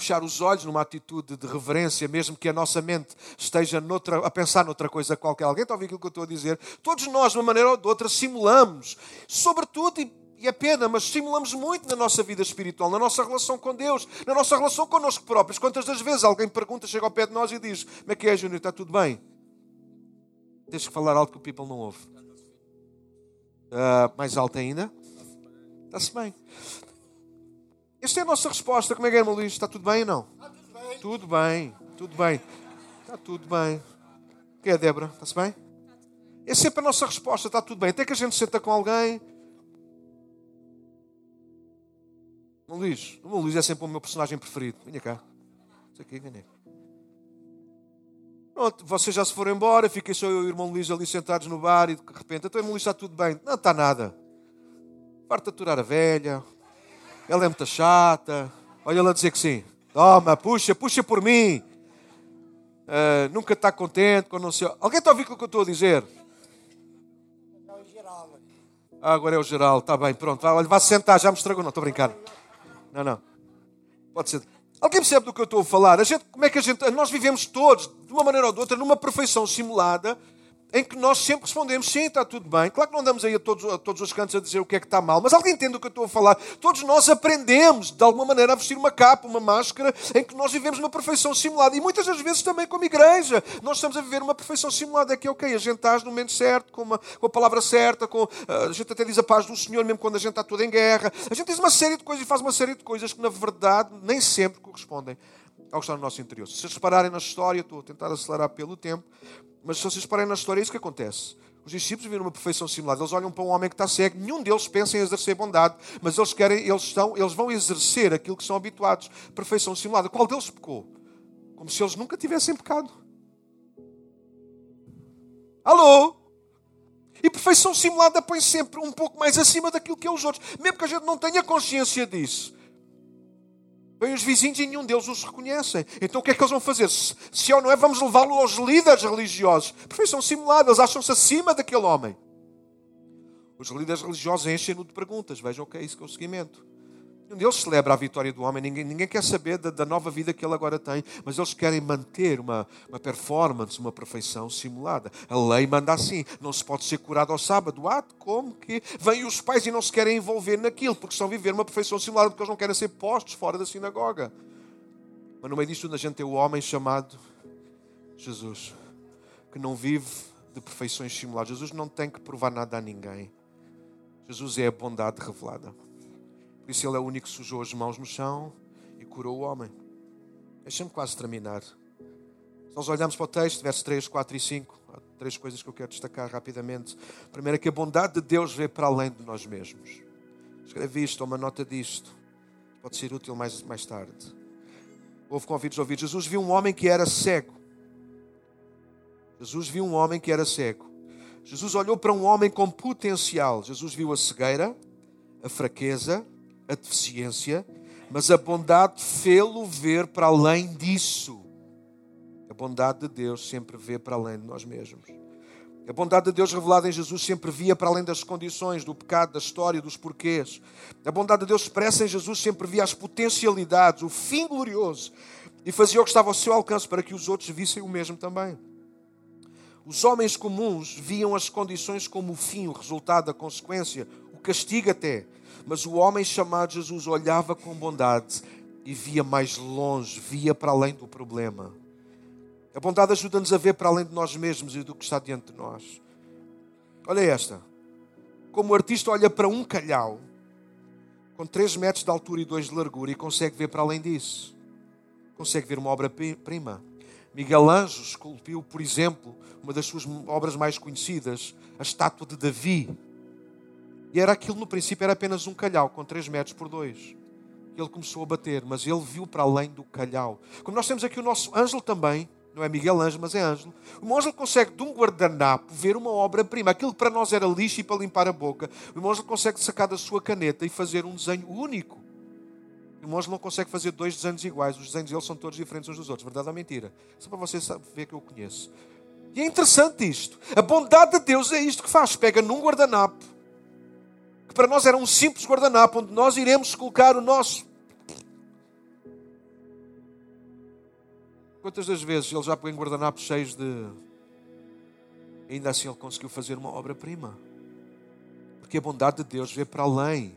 fechar os olhos numa atitude de reverência, mesmo que a nossa mente esteja noutra, a pensar noutra coisa qualquer. Alguém está a ouvir aquilo que eu estou a dizer? Todos nós, de uma maneira ou de outra, simulamos. Sobretudo, e é pena, mas simulamos muito na nossa vida espiritual, na nossa relação com Deus, na nossa relação connosco próprios. Quantas das vezes alguém pergunta, chega ao pé de nós e diz: Como é que é, Júnior? Está tudo bem? Tens que falar algo que o people não ouve. Uh, mais alto ainda? Está-se bem. Esta é a nossa resposta. Como é que é, Luís? Está tudo bem ou não? Está tudo bem. Tudo bem, tudo bem. Está tudo bem. O que é, Débora? Está-se bem? É sempre a nossa resposta. Está tudo bem. Até que a gente senta com alguém. O Luís. O Luís é sempre o meu personagem preferido. Venha cá. Isso aqui, venha. Pronto, vocês já se foram embora. Fiquei só eu e o irmão Luís ali sentados no bar e de repente, então, irmão Luís, está tudo bem? Não está nada. parte de aturar a velha. Ela é muito chata. Olha ela dizer que sim. Toma, puxa, puxa por mim. Uh, nunca está contente quando não se. Alguém está a ouvir o que eu estou a dizer? Ah, agora é o geral, está bem, pronto. Vá, vá sentar, já me estragou. Não, estou a brincar. Não, não. Pode ser. Alguém percebe do que eu estou a falar? A gente, como é que a gente. Nós vivemos todos, de uma maneira ou de outra, numa perfeição simulada em que nós sempre respondemos sim, está tudo bem. Claro que não andamos aí a todos, a todos os cantos a dizer o que é que está mal, mas alguém entende o que eu estou a falar. Todos nós aprendemos, de alguma maneira, a vestir uma capa, uma máscara, em que nós vivemos uma perfeição simulada. E muitas das vezes também como igreja, nós estamos a viver uma perfeição simulada. É que ok, a gente está no momento certo, com, uma, com a palavra certa, com, ah, a gente até diz a paz do Senhor, mesmo quando a gente está toda em guerra. A gente diz uma série de coisas e faz uma série de coisas que, na verdade, nem sempre correspondem ao que está no nosso interior. Se vocês repararem na história, estou a tentar acelerar pelo tempo, mas se vocês parem na história, é isso que acontece. Os discípulos viram uma perfeição simulada. Eles olham para um homem que está cego. Nenhum deles pensa em exercer bondade, mas eles querem, eles estão, eles vão exercer aquilo que são habituados. Perfeição simulada. Qual deles pecou? Como se eles nunca tivessem pecado. Alô? E perfeição simulada põe sempre um pouco mais acima daquilo que é os outros, mesmo que a gente não tenha consciência disso. Vêm os vizinhos e nenhum deles os reconhecem. Então o que é que eles vão fazer? Se, se ou não é, vamos levá-lo aos líderes religiosos. Perfeição simulada, eles acham-se acima daquele homem. Os líderes religiosos enchem-no de perguntas. Vejam o que é isso que é o seguimento. Deles celebra a vitória do homem, ninguém, ninguém quer saber da, da, nova vida que ele agora tem, mas eles querem manter uma, uma performance, uma perfeição simulada. A lei manda assim: não se pode ser curado ao sábado. Ah, como que? Vêm os pais e não se querem envolver naquilo, porque estão a viver uma perfeição simulada, porque eles não querem ser postos fora da sinagoga. Mas no meio disto, a gente tem o homem chamado Jesus, que não vive de perfeições simuladas. Jesus não tem que provar nada a ninguém. Jesus é a bondade revelada. Por isso ele é o único que sujou as mãos no chão e curou o homem. Deixa-me quase terminar. Se nós olhamos para o texto, versos 3, 4 e 5, há três coisas que eu quero destacar rapidamente. Primeiro é que a bondade de Deus vê para além de nós mesmos. Escreve isto, uma nota disto. Pode ser útil mais, mais tarde. Houve convites ouvidos. Jesus viu um homem que era cego. Jesus viu um homem que era cego. Jesus olhou para um homem com potencial. Jesus viu a cegueira, a fraqueza, a deficiência, mas a bondade fê-lo ver para além disso. A bondade de Deus sempre vê para além de nós mesmos. A bondade de Deus revelada em Jesus sempre via para além das condições, do pecado, da história, dos porquês. A bondade de Deus expressa em Jesus sempre via as potencialidades, o fim glorioso, e fazia o que estava ao seu alcance para que os outros vissem o mesmo também. Os homens comuns viam as condições como o fim, o resultado, a consequência, o castigo até. Mas o homem chamado Jesus olhava com bondade e via mais longe, via para além do problema. A bondade ajuda-nos a ver para além de nós mesmos e do que está diante de nós. Olha esta. Como o artista olha para um calhau com 3 metros de altura e 2 de largura e consegue ver para além disso. Consegue ver uma obra-prima. Miguel Ângelo esculpiu, por exemplo, uma das suas obras mais conhecidas, a estátua de Davi. E era aquilo, no princípio, era apenas um calhau com 3 metros por 2. Ele começou a bater, mas ele viu para além do calhau. Como nós temos aqui o nosso Ângelo também, não é Miguel Ângelo, mas é Ângelo. O Ângelo consegue, de um guardanapo, ver uma obra-prima. Aquilo que para nós era lixo e para limpar a boca, o Ângelo consegue sacar da sua caneta e fazer um desenho único. O Ângelo não consegue fazer dois desenhos iguais. Os desenhos dele são todos diferentes uns dos outros. Verdade ou mentira? Só para você ver que eu conheço. E é interessante isto. A bondade de Deus é isto que faz. Pega num guardanapo que para nós era um simples guardanapo onde nós iremos colocar o nosso. Quantas das vezes ele já põe guardanapos cheios de. Ainda assim ele conseguiu fazer uma obra-prima. Porque a bondade de Deus vê para além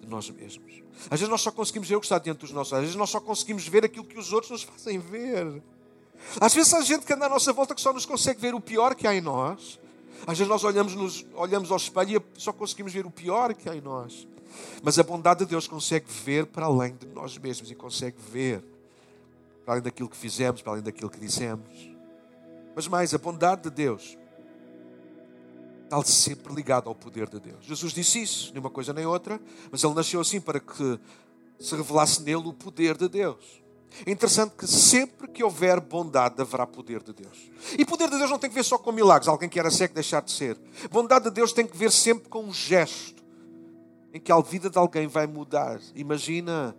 de nós mesmos. Às vezes nós só conseguimos ver o que está diante dos nossos olhos. Às vezes nós só conseguimos ver aquilo que os outros nos fazem ver. Às vezes há gente que anda à nossa volta que só nos consegue ver o pior que há em nós. Às vezes nós olhamos, nos, olhamos ao espelho e só conseguimos ver o pior que há em nós. Mas a bondade de Deus consegue ver para além de nós mesmos e consegue ver para além daquilo que fizemos, para além daquilo que dissemos. Mas mais, a bondade de Deus está sempre ligada ao poder de Deus. Jesus disse isso, nem uma coisa nem outra, mas ele nasceu assim para que se revelasse nele o poder de Deus. É interessante que sempre que houver bondade, haverá poder de Deus. E poder de Deus não tem que ver só com milagres, alguém que era cego deixar de ser. Bondade de Deus tem que ver sempre com um gesto. em que a vida de alguém vai mudar. Imagina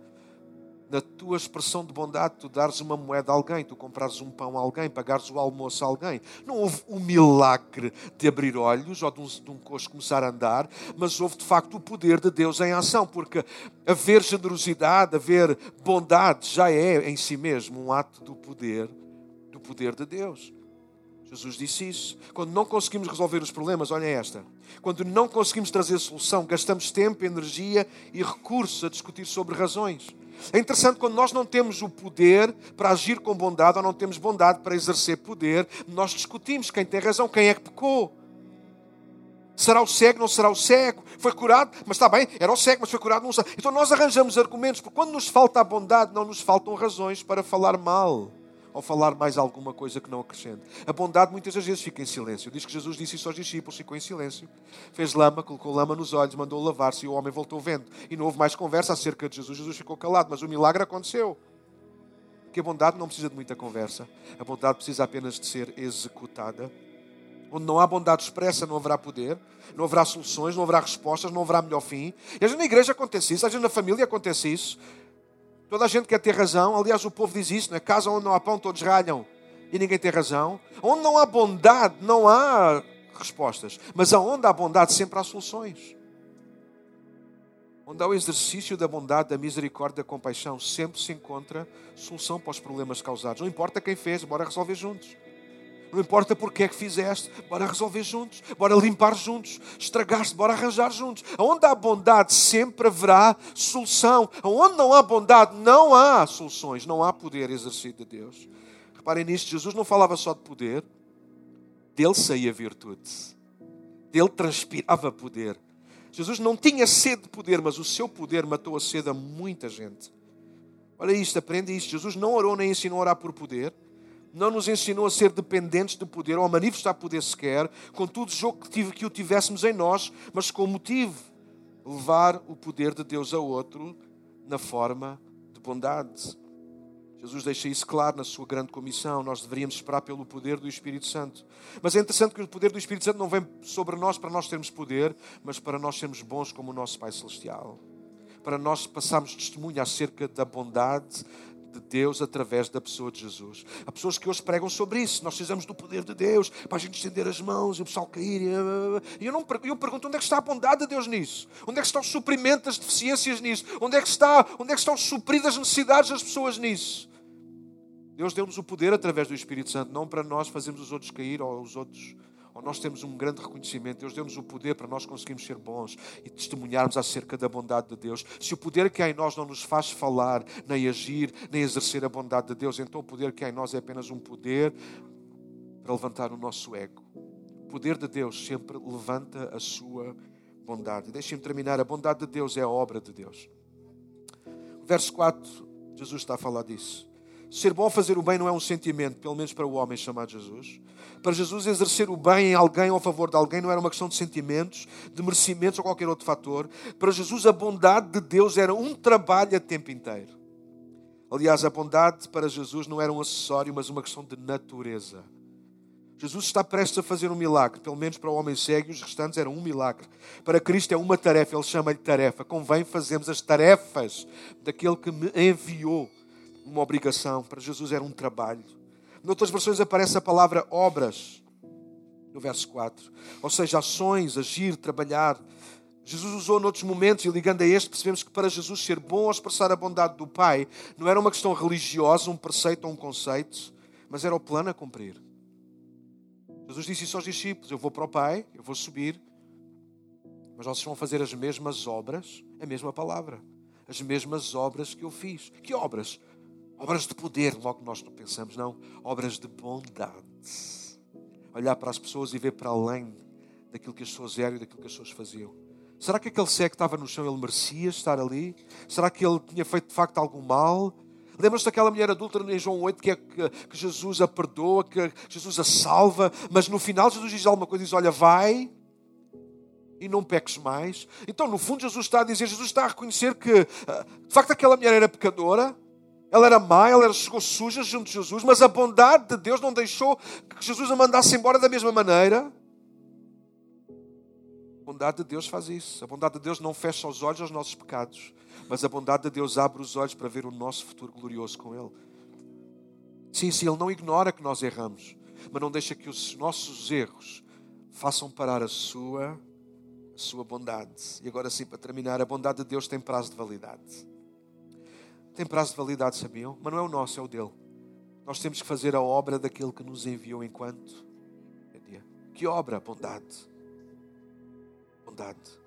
na tua expressão de bondade, tu dares uma moeda a alguém, tu comprares um pão a alguém, pagares o almoço a alguém. Não houve um milagre de abrir olhos ou de um, de um coxo começar a andar, mas houve de facto o poder de Deus em ação, porque haver generosidade, haver bondade já é em si mesmo um ato do poder, do poder de Deus. Jesus disse isso. Quando não conseguimos resolver os problemas, olha esta. Quando não conseguimos trazer solução, gastamos tempo, energia e recursos a discutir sobre razões. É interessante quando nós não temos o poder para agir com bondade ou não temos bondade para exercer poder, nós discutimos quem tem razão, quem é que pecou. Será o cego, não será o cego? Foi curado, mas está bem, era o cego, mas foi curado, não sei. Então nós arranjamos argumentos, porque quando nos falta a bondade, não nos faltam razões para falar mal ou falar mais alguma coisa que não acrescente. A bondade muitas vezes fica em silêncio. Diz que Jesus disse isso aos discípulos, ficou em silêncio. Fez lama, colocou lama nos olhos, mandou lavar-se e o homem voltou vendo. E não houve mais conversa acerca de Jesus. Jesus ficou calado, mas o milagre aconteceu. Porque a bondade não precisa de muita conversa. A bondade precisa apenas de ser executada. Onde não há bondade expressa, não haverá poder, não haverá soluções, não haverá respostas, não haverá melhor fim. E às vezes na igreja acontece isso, às vezes na família acontece isso. Toda a gente quer ter razão. Aliás, o povo diz isso, não é? Casa onde não há pão, todos ralham e ninguém tem razão. Onde não há bondade, não há respostas. Mas aonde há bondade, sempre há soluções. Onde há o exercício da bondade, da misericórdia, da compaixão, sempre se encontra solução para os problemas causados. Não importa quem fez, bora resolver juntos. Não importa porque é que fizeste, bora resolver juntos, bora limpar juntos, estragaste, bora arranjar juntos. Onde há bondade, sempre haverá solução. Onde não há bondade, não há soluções, não há poder exercido de Deus. Reparem nisto, Jesus não falava só de poder, dele saía virtude, dele transpirava poder. Jesus não tinha sede de poder, mas o seu poder matou a sede a muita gente. Olha isto, aprende isto. Jesus não orou nem ensinou a orar por poder não nos ensinou a ser dependentes do poder ou a manifestar poder sequer, contudo, jogo que, o tivéssemos em nós, mas com o motivo levar o poder de Deus a outro na forma de bondade. Jesus deixa isso claro na sua grande comissão. Nós deveríamos esperar pelo poder do Espírito Santo. Mas é interessante que o poder do Espírito Santo não vem sobre nós para nós termos poder, mas para nós sermos bons como o nosso Pai Celestial. Para nós passarmos testemunho acerca da bondade, de Deus através da pessoa de Jesus. Há pessoas que hoje pregam sobre isso. Nós precisamos do poder de Deus para a gente estender as mãos e o pessoal cair. E eu, não, eu pergunto onde é que está a bondade de Deus nisso? Onde é que está o suprimento das deficiências nisso? Onde é que, está, onde é que estão supridas as necessidades das pessoas nisso? Deus deu-nos o poder através do Espírito Santo, não para nós fazermos os outros cair ou os outros nós temos um grande reconhecimento. Deus deu-nos o poder para nós conseguirmos ser bons e testemunharmos acerca da bondade de Deus. Se o poder que há em nós não nos faz falar, nem agir, nem exercer a bondade de Deus, então o poder que há em nós é apenas um poder para levantar o nosso ego. O poder de Deus sempre levanta a sua bondade. Deixem-me terminar. A bondade de Deus é a obra de Deus. Verso 4, Jesus está a falar disso. Ser bom fazer o bem não é um sentimento, pelo menos para o homem chamado Jesus. Para Jesus, exercer o bem em alguém ou a favor de alguém não era uma questão de sentimentos, de merecimentos ou qualquer outro fator. Para Jesus, a bondade de Deus era um trabalho a tempo inteiro. Aliás, a bondade para Jesus não era um acessório, mas uma questão de natureza. Jesus está prestes a fazer um milagre, pelo menos para o homem cego, e os restantes eram um milagre. Para Cristo é uma tarefa, ele chama-lhe tarefa. Convém fazermos as tarefas daquele que me enviou uma obrigação, para Jesus era um trabalho. Noutras versões aparece a palavra obras, no verso 4. Ou seja, ações, agir, trabalhar. Jesus usou noutros momentos, e ligando a este, percebemos que para Jesus ser bom ou expressar a bondade do Pai não era uma questão religiosa, um preceito ou um conceito, mas era o plano a cumprir. Jesus disse isso aos discípulos: Eu vou para o Pai, eu vou subir, mas vocês vão fazer as mesmas obras, a mesma palavra, as mesmas obras que eu fiz. Que obras? Obras de poder, logo nós não pensamos, não. Obras de bondade. Olhar para as pessoas e ver para além daquilo que as pessoas eram e daquilo que as pessoas faziam. Será que aquele cego que estava no chão, ele merecia estar ali? Será que ele tinha feito de facto algum mal? Lembram-se daquela mulher adulta em João 8 que, é, que, que, Jesus a perdoa, que Jesus a salva, mas no final Jesus diz alguma coisa, diz, olha, vai e não peques mais. Então, no fundo, Jesus está a dizer, Jesus está a reconhecer que, ah, de facto, aquela mulher era pecadora, ela era má, ela chegou suja junto de Jesus, mas a bondade de Deus não deixou que Jesus a mandasse embora da mesma maneira. bondade de Deus faz isso. A bondade de Deus não fecha os olhos aos nossos pecados, mas a bondade de Deus abre os olhos para ver o nosso futuro glorioso com Ele. Sim, sim, Ele não ignora que nós erramos, mas não deixa que os nossos erros façam parar a sua, a sua bondade. E agora sim, para terminar, a bondade de Deus tem prazo de validade. Tem prazo de validade, sabiam? Mas não é o nosso, é o dele. Nós temos que fazer a obra daquele que nos enviou enquanto é dia. Que obra? Bondade. Bondade.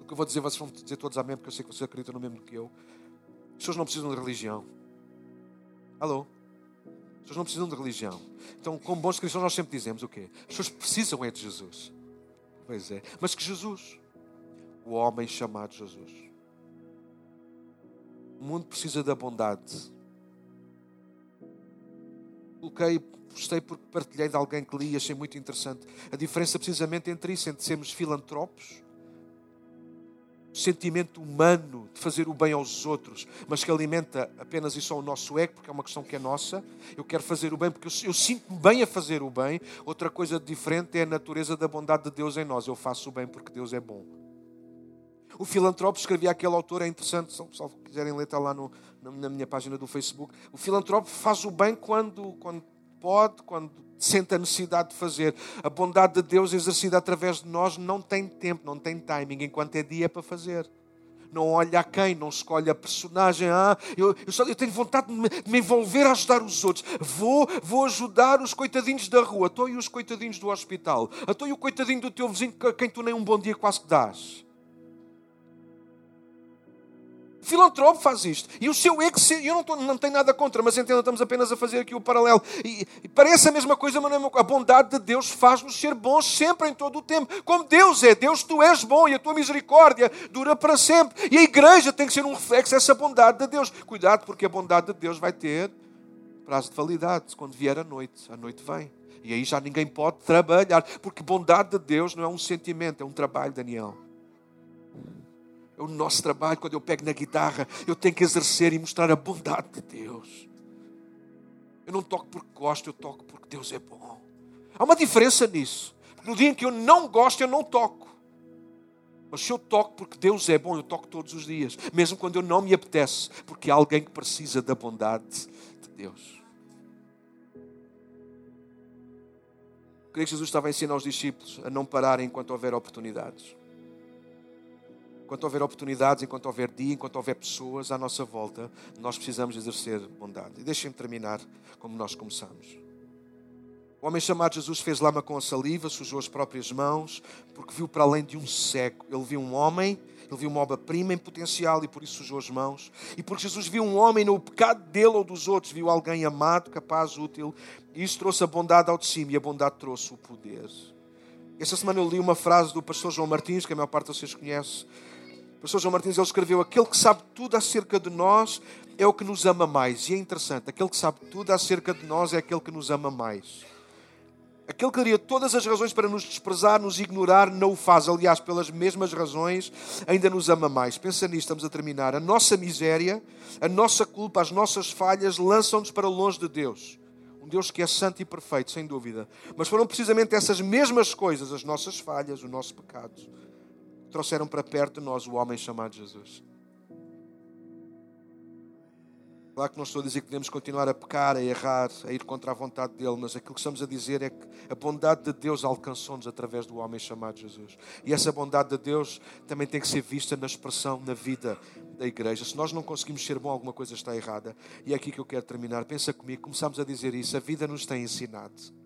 O que eu vou dizer, vocês vão dizer todos amém, porque eu sei que vocês acreditam no mesmo que eu. As pessoas não precisam de religião. Alô? As pessoas não precisam de religião. Então, como bons cristãos, nós sempre dizemos o quê? As pessoas precisam é de Jesus. Pois é. Mas que Jesus, o homem chamado Jesus. O mundo precisa da bondade. Coloquei, gostei porque partilhei de alguém que li e achei muito interessante. A diferença precisamente entre isso, entre sermos filantropos o sentimento humano de fazer o bem aos outros, mas que alimenta apenas e só o nosso ego, porque é uma questão que é nossa. Eu quero fazer o bem porque eu, eu sinto-me bem a fazer o bem. Outra coisa diferente é a natureza da bondade de Deus em nós. Eu faço o bem porque Deus é bom. O filantropo escrevia aquele autor, é interessante, se quiserem ler, está lá no, na minha página do Facebook. O filantropo faz o bem quando, quando pode, quando sente a necessidade de fazer. A bondade de Deus exercida através de nós não tem tempo, não tem timing, enquanto é dia para fazer. Não olha a quem, não escolhe a personagem. Ah, eu, eu, só, eu tenho vontade de me, de me, envolver a ajudar os outros. Vou, vou ajudar os coitadinhos da rua. Estou e os coitadinhos do hospital. Estou e o coitadinho do teu vizinho, quem tu nem um bom dia quase que dás filantropo faz isto. E o seu ego, eu não, estou, não tenho nada contra, mas entendo, estamos apenas a fazer aqui o paralelo. E, e parece a mesma coisa, mas não é a bondade de Deus faz-nos ser bons sempre, em todo o tempo. Como Deus é, Deus, tu és bom e a tua misericórdia dura para sempre. E a igreja tem que ser um reflexo dessa bondade de Deus. Cuidado, porque a bondade de Deus vai ter prazo de validade quando vier a noite. A noite vem. E aí já ninguém pode trabalhar, porque bondade de Deus não é um sentimento, é um trabalho, Daniel. É o nosso trabalho. Quando eu pego na guitarra, eu tenho que exercer e mostrar a bondade de Deus. Eu não toco porque gosto, eu toco porque Deus é bom. Há uma diferença nisso. No dia em que eu não gosto, eu não toco. Mas se eu toco porque Deus é bom, eu toco todos os dias. Mesmo quando eu não me apetece. Porque há alguém que precisa da bondade de Deus. Creio que Jesus estava a ensinar os discípulos a não pararem enquanto houver oportunidades. Enquanto houver oportunidades, enquanto houver dia, enquanto houver pessoas à nossa volta, nós precisamos exercer bondade. E deixem-me terminar como nós começamos. O homem chamado Jesus fez lama com a saliva, sujou as próprias mãos, porque viu para além de um cego. Ele viu um homem, ele viu uma obra-prima em potencial e por isso sujou as mãos. E porque Jesus viu um homem no pecado dele ou dos outros, viu alguém amado, capaz, útil, e isso trouxe a bondade ao de cima e a bondade trouxe o poder. Esta semana eu li uma frase do pastor João Martins, que a maior parte de vocês conhece, pastor João Martins ele escreveu: Aquele que sabe tudo acerca de nós é o que nos ama mais. E é interessante, aquele que sabe tudo acerca de nós é aquele que nos ama mais. Aquele que daria todas as razões para nos desprezar, nos ignorar, não o faz. Aliás, pelas mesmas razões, ainda nos ama mais. Pensa nisto, estamos a terminar. A nossa miséria, a nossa culpa, as nossas falhas lançam-nos para longe de Deus. Um Deus que é santo e perfeito, sem dúvida. Mas foram precisamente essas mesmas coisas, as nossas falhas, o nosso pecado, trouxeram para perto de nós o homem chamado Jesus. Claro que não estou a dizer que devemos continuar a pecar, a errar, a ir contra a vontade dele, mas aquilo que estamos a dizer é que a bondade de Deus alcançou-nos através do homem chamado Jesus. E essa bondade de Deus também tem que ser vista na expressão, na vida da igreja. Se nós não conseguimos ser bom, alguma coisa está errada. E é aqui que eu quero terminar. Pensa comigo, começamos a dizer isso. A vida nos tem ensinado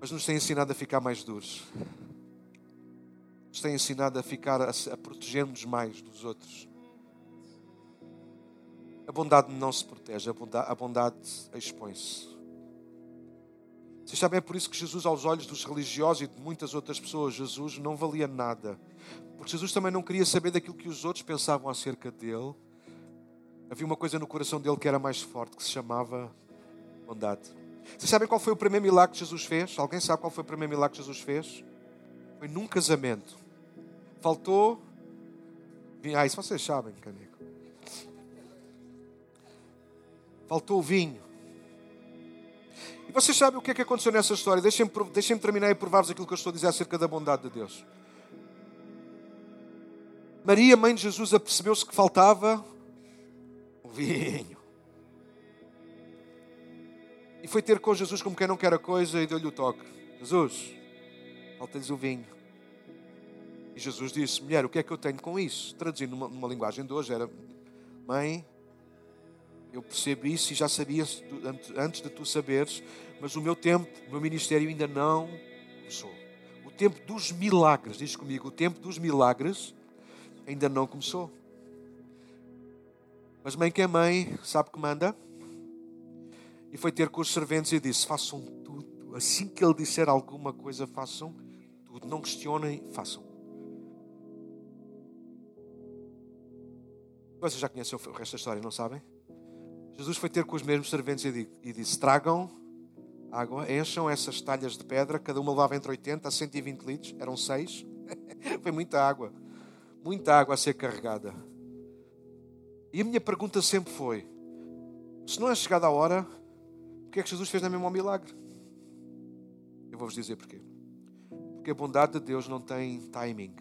mas nos tem ensinado a ficar mais duros. Nos tem ensinado a ficar a, a proteger-nos mais dos outros. A bondade não se protege, a bondade, a bondade expõe-se. Vocês sabem, é por isso que Jesus, aos olhos dos religiosos e de muitas outras pessoas, Jesus não valia nada. Porque Jesus também não queria saber daquilo que os outros pensavam acerca dele. Havia uma coisa no coração dele que era mais forte, que se chamava bondade. Vocês sabem qual foi o primeiro milagre que Jesus fez? Alguém sabe qual foi o primeiro milagre que Jesus fez? Foi num casamento. Faltou. Ah, isso vocês sabem, Caneco. Faltou o vinho. E vocês sabem o que é que aconteceu nessa história? Deixem-me deixem terminar e provar-vos aquilo que eu estou a dizer acerca da bondade de Deus. Maria, mãe de Jesus, apercebeu-se que faltava o vinho. E foi ter com Jesus como quem não quer a coisa e deu-lhe o toque. Jesus, falta-lhes o vinho. E Jesus disse: Mulher, o que é que eu tenho com isso? Traduzindo numa, numa linguagem de hoje, era: Mãe, eu percebo isso e já sabia antes de tu saberes, mas o meu tempo, o meu ministério ainda não começou. O tempo dos milagres, diz comigo, o tempo dos milagres ainda não começou. Mas mãe que é mãe, sabe que manda? E foi ter com os serventes e disse: Façam tudo. Assim que ele disser alguma coisa, façam tudo. Não questionem, façam. Vocês já conhecem o resto da história, não sabem? Jesus foi ter com os mesmos serventes e disse: Tragam água, encham essas talhas de pedra, cada uma levava entre 80 a 120 litros, eram seis. foi muita água, muita água a ser carregada. E a minha pergunta sempre foi: se não é chegada a hora, porque é que Jesus fez na mesma um milagre? Eu vou-vos dizer porquê. Porque a bondade de Deus não tem timing.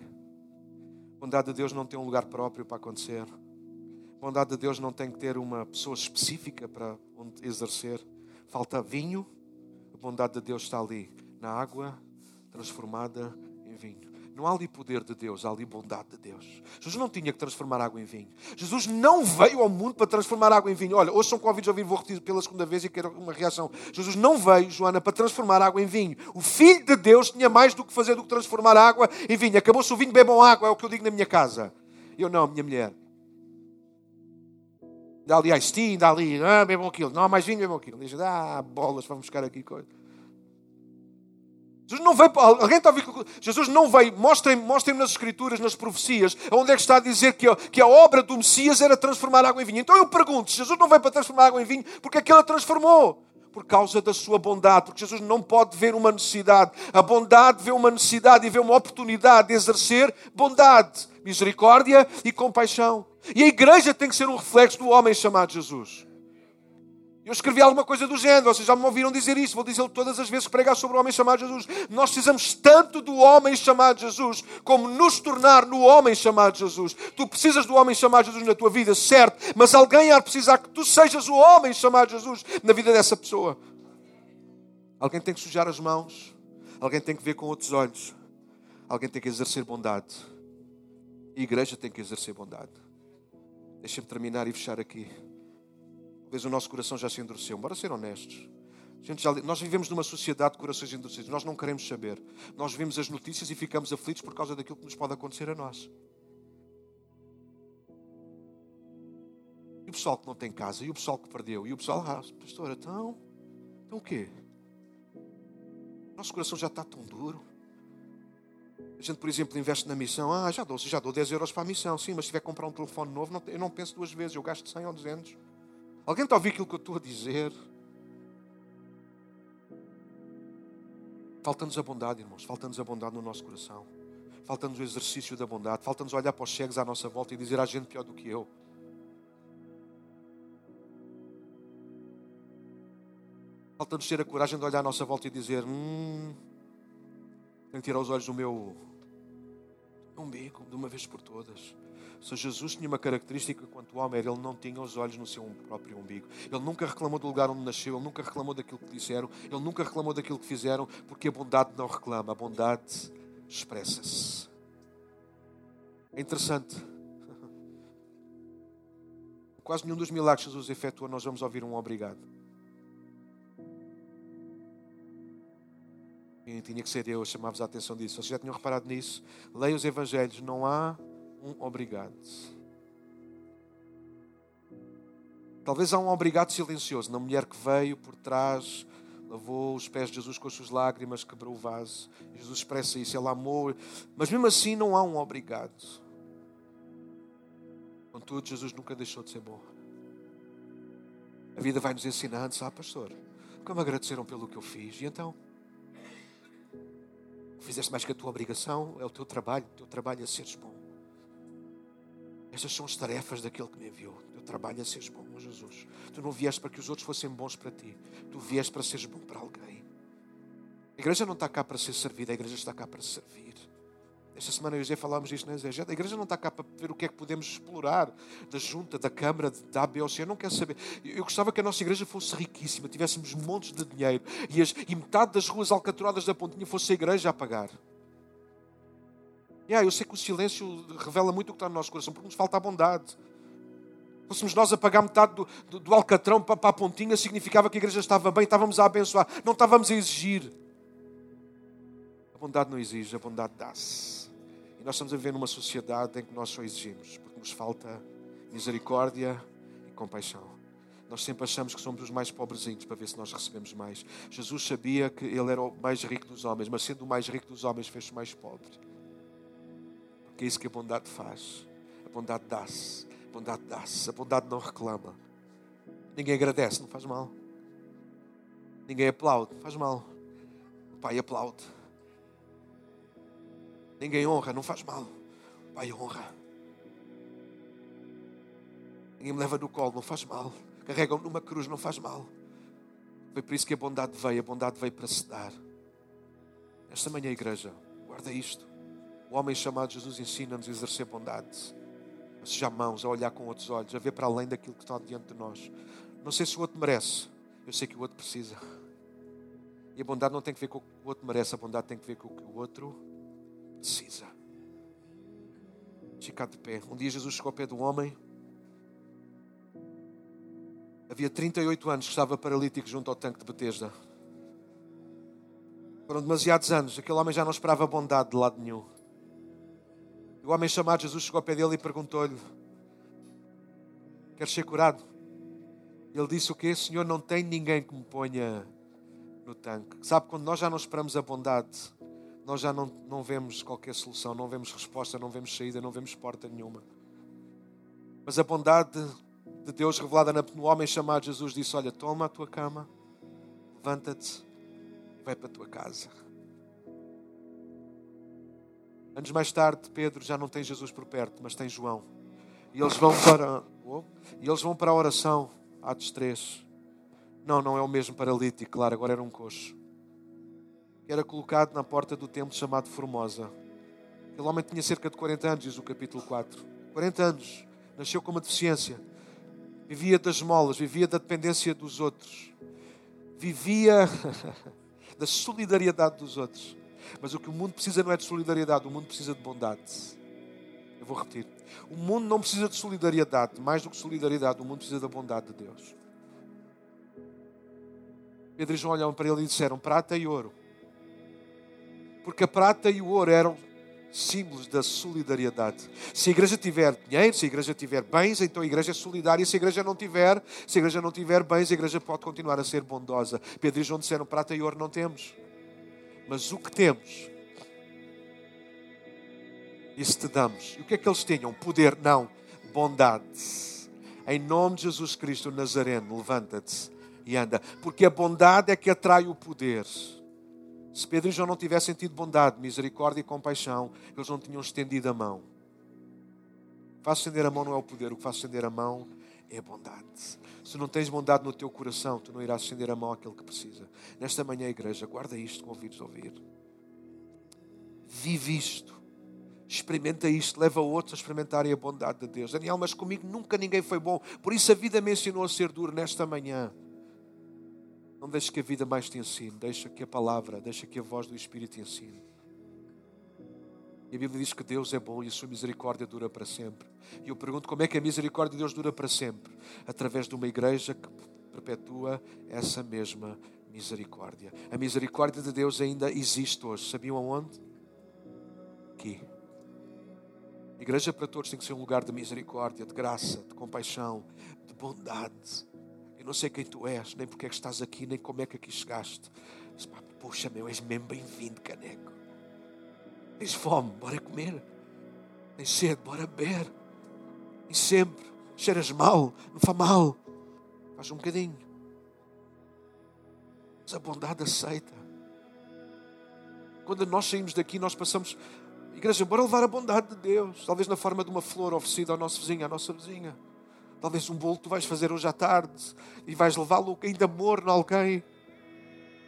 A bondade de Deus não tem um lugar próprio para acontecer. A bondade de Deus não tem que ter uma pessoa específica para exercer. Falta vinho, a bondade de Deus está ali, na água transformada em vinho. Não há ali poder de Deus, há ali bondade de Deus. Jesus não tinha que transformar água em vinho. Jesus não veio ao mundo para transformar água em vinho. Olha, hoje são convidados a ouvir, vou repetir pela segunda vez e quero uma reação. Jesus não veio, Joana, para transformar água em vinho. O Filho de Deus tinha mais do que fazer do que transformar água em vinho. Acabou-se o vinho, bebam água, é o que eu digo na minha casa. Eu não, minha mulher. Dá ali ice tea, dá ali, ah, bebam aquilo. Não há mais vinho, bebam aquilo. Diz, ah, bolas, vamos buscar aqui coisa. Jesus não veio, alguém está a ouvir? Jesus não veio, mostrem-me mostrem nas Escrituras, nas profecias, onde é que está a dizer que a, que a obra do Messias era transformar água em vinho. Então eu pergunto, se Jesus não veio para transformar água em vinho, porque é que ele a transformou? Por causa da sua bondade, porque Jesus não pode ver uma necessidade. A bondade vê uma necessidade e vê uma oportunidade de exercer bondade, misericórdia e compaixão. E a igreja tem que ser um reflexo do homem chamado Jesus. Eu escrevi alguma coisa do género, vocês já me ouviram dizer isso, vou dizê-lo todas as vezes que pregar sobre o homem chamado Jesus. Nós precisamos tanto do homem chamado Jesus, como nos tornar no homem chamado Jesus. Tu precisas do homem chamado Jesus na tua vida, certo, mas alguém há de precisar que tu sejas o homem chamado Jesus na vida dessa pessoa. Alguém tem que sujar as mãos, alguém tem que ver com outros olhos, alguém tem que exercer bondade. A igreja tem que exercer bondade. Deixa-me terminar e fechar aqui. Talvez o nosso coração já se endureceu. Bora ser honestos. Já, nós vivemos numa sociedade de corações endurecidos. Nós não queremos saber. Nós vemos as notícias e ficamos aflitos por causa daquilo que nos pode acontecer a nós. E o pessoal que não tem casa, e o pessoal que perdeu, e o pessoal, ah, pastor, então, então o quê? Nosso coração já está tão duro. A gente, por exemplo, investe na missão. Ah, já dou, já dou 10 euros para a missão. Sim, mas se tiver que comprar um telefone novo, eu não penso duas vezes. Eu gasto 100 ou 200. Alguém está ouvir aquilo que eu estou a dizer? Falta-nos a bondade, irmãos. Falta-nos a bondade no nosso coração. Falta-nos o exercício da bondade. Falta-nos olhar para os cegos à nossa volta e dizer à gente pior do que eu. Falta-nos ter a coragem de olhar à nossa volta e dizer: Hum, tenho que tirar os olhos do meu umbigo de uma vez por todas. Se Jesus tinha uma característica quanto homem, ele não tinha os olhos no seu próprio umbigo. Ele nunca reclamou do lugar onde nasceu, ele nunca reclamou daquilo que disseram, ele nunca reclamou daquilo que fizeram, porque a bondade não reclama, a bondade expressa-se. É interessante. Quase nenhum dos milagres que Jesus efetuou, nós vamos ouvir um obrigado. E tinha que ser eu a chamar-vos a atenção disso. Vocês já tinham reparado nisso? Leia os Evangelhos, não há um obrigado. Talvez há um obrigado silencioso na mulher que veio por trás, lavou os pés de Jesus com as suas lágrimas, quebrou o vaso. Jesus expressa isso, ele amou. Mas mesmo assim não há um obrigado. Contudo, Jesus nunca deixou de ser bom. A vida vai nos ensinando, sabe, pastor? Nunca me agradeceram pelo que eu fiz. E então? Fizeste mais que a tua obrigação, é o teu trabalho. O teu trabalho é seres bom. Estas são as tarefas daquele que me enviou. trabalho é seres bom, Jesus. Tu não vieste para que os outros fossem bons para ti. Tu vieste para seres bom para alguém. A igreja não está cá para ser servida, a igreja está cá para servir. Esta semana eu e o falámos disto na Zé. A igreja não está cá para ver o que é que podemos explorar da junta, da Câmara, da ABOC. Eu não quero saber. Eu gostava que a nossa igreja fosse riquíssima, tivéssemos montes de dinheiro e, as, e metade das ruas alcaturadas da Pontinha fosse a igreja a pagar. Yeah, eu sei que o silêncio revela muito o que está no nosso coração, porque nos falta a bondade. Fôssemos nós a pagar metade do, do, do alcatrão para, para a pontinha, significava que a igreja estava bem, estávamos a abençoar, não estávamos a exigir. A bondade não exige, a bondade dá-se. E nós estamos a viver numa sociedade em que nós só exigimos, porque nos falta misericórdia e compaixão. Nós sempre achamos que somos os mais pobrezinhos para ver se nós recebemos mais. Jesus sabia que ele era o mais rico dos homens, mas sendo o mais rico dos homens, fez-se mais pobre. Porque é isso que a bondade faz. A bondade dá-se. A bondade dá-se. A bondade não reclama. Ninguém agradece, não faz mal. Ninguém aplaude, faz mal. O pai aplaude. Ninguém honra, não faz mal. O pai honra. Ninguém me leva no colo, não faz mal. Carregam-me numa cruz, não faz mal. Foi por isso que a bondade veio. A bondade veio para se dar. Esta manhã, igreja, guarda isto. O homem chamado Jesus ensina-nos a exercer bondade, a sujar mãos, a olhar com outros olhos, a ver para além daquilo que está diante de nós. Não sei se o outro merece, eu sei que o outro precisa. E a bondade não tem que ver com o que o outro merece, a bondade tem que ver com o que o outro precisa. Ficar de pé. Um dia Jesus chegou ao pé do homem. Havia 38 anos que estava paralítico junto ao tanque de Betesda. Foram demasiados anos. Aquele homem já não esperava bondade de lado nenhum. O homem chamado Jesus chegou ao pé dele e perguntou-lhe: Queres ser curado? Ele disse o quê? Senhor, não tem ninguém que me ponha no tanque. Sabe, quando nós já não esperamos a bondade, nós já não, não vemos qualquer solução, não vemos resposta, não vemos saída, não vemos porta nenhuma. Mas a bondade de Deus revelada no homem chamado Jesus disse: Olha, toma a tua cama, levanta-te e vai para a tua casa. Anos mais tarde, Pedro já não tem Jesus por perto, mas tem João. E eles vão para, e eles vão para a oração, Atos 3. Não, não é o mesmo paralítico, claro, agora era um coxo. Era colocado na porta do templo chamado Formosa. Aquele homem tinha cerca de 40 anos, diz o capítulo 4. 40 anos. Nasceu com uma deficiência. Vivia das molas, vivia da dependência dos outros. Vivia da solidariedade dos outros. Mas o que o mundo precisa não é de solidariedade, o mundo precisa de bondade. Eu vou repetir. O mundo não precisa de solidariedade, mais do que solidariedade, o mundo precisa da bondade de Deus. Pedro e João olharam para ele e disseram: prata e ouro. Porque a prata e o ouro eram símbolos da solidariedade. Se a igreja tiver dinheiro, se a igreja tiver bens, então a igreja é solidária. Se a igreja não tiver, se a igreja não tiver bens, a igreja pode continuar a ser bondosa. Pedro e João disseram: prata e ouro não temos. Mas o que temos, isso te damos. E o que é que eles tinham? Poder? Não. Bondade. Em nome de Jesus Cristo Nazareno, levanta-te e anda. Porque a bondade é que atrai o poder. Se Pedro e João não tivessem tido bondade, misericórdia e compaixão, eles não tinham estendido a mão. Faz estender a mão não é o poder, o que faz estender a mão é bondade. Se não tens bondade no teu coração, tu não irás estender a mão àquele que precisa. Nesta manhã, igreja, guarda isto com ouvidos a ouvir. Vive isto. Experimenta isto, leva outros a experimentarem a bondade de Deus. Daniel, mas comigo nunca ninguém foi bom. Por isso a vida me ensinou a ser duro nesta manhã. Não deixes que a vida mais te ensine. Deixa que a palavra, deixa que a voz do Espírito te ensine. E a Bíblia diz que Deus é bom e a sua misericórdia dura para sempre. E eu pergunto como é que a misericórdia de Deus dura para sempre? Através de uma igreja que perpetua essa mesma misericórdia. A misericórdia de Deus ainda existe hoje. Sabiam aonde? Aqui. A igreja para todos tem que ser um lugar de misericórdia, de graça, de compaixão, de bondade. Eu não sei quem tu és, nem porque é que estás aqui, nem como é que aqui chegaste. Mas, pá, poxa, meu, és mesmo bem-vindo, caneco. Tens fome, bora comer. Tens sede, bora beber. E sempre, cheiras mal, não faz mal. Faz um bocadinho. Mas a bondade aceita. Quando nós saímos daqui, nós passamos. Igreja, bora levar a bondade de Deus. Talvez na forma de uma flor oferecida ao nosso vizinho, à nossa vizinha. Talvez um bolo que tu vais fazer hoje à tarde e vais levá-lo ainda morno a alguém.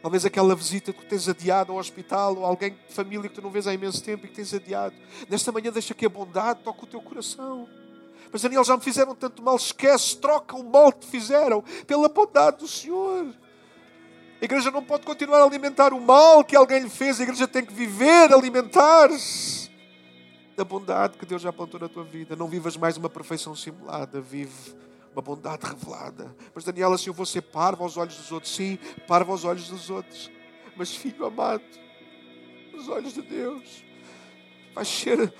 Talvez aquela visita que tens adiado ao hospital ou alguém de família que tu não vês há imenso tempo e que tens adiado. Nesta manhã deixa que a bondade toque o teu coração. Mas Daniel, já me fizeram tanto mal. Esquece, troca o mal que te fizeram pela bondade do Senhor. A igreja não pode continuar a alimentar o mal que alguém lhe fez. A igreja tem que viver, alimentar-se da bondade que Deus já apontou na tua vida. Não vivas mais uma perfeição simulada. Vive uma bondade revelada. Mas Daniel, assim eu vou ser parvo aos olhos dos outros. Sim, parvo aos olhos dos outros. Mas filho amado, os olhos de Deus, vai ser.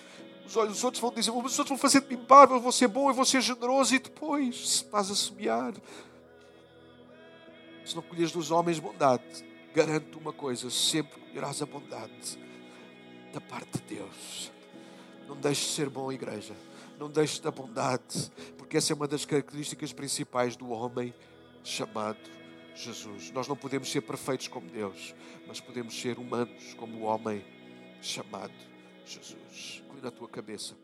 Os olhos dos outros vão dizer, os outros vão fazer de mim parvo, eu vou ser bom, eu vou ser generoso. E depois, se estás a semear, se não colheres dos homens bondade, garanto uma coisa: sempre colherás a bondade da parte de Deus. Não deixes de ser bom, igreja. Não deixes da bondade, porque essa é uma das características principais do homem chamado Jesus. Nós não podemos ser perfeitos como Deus, mas podemos ser humanos como o homem chamado Jesus. Cuida a tua cabeça.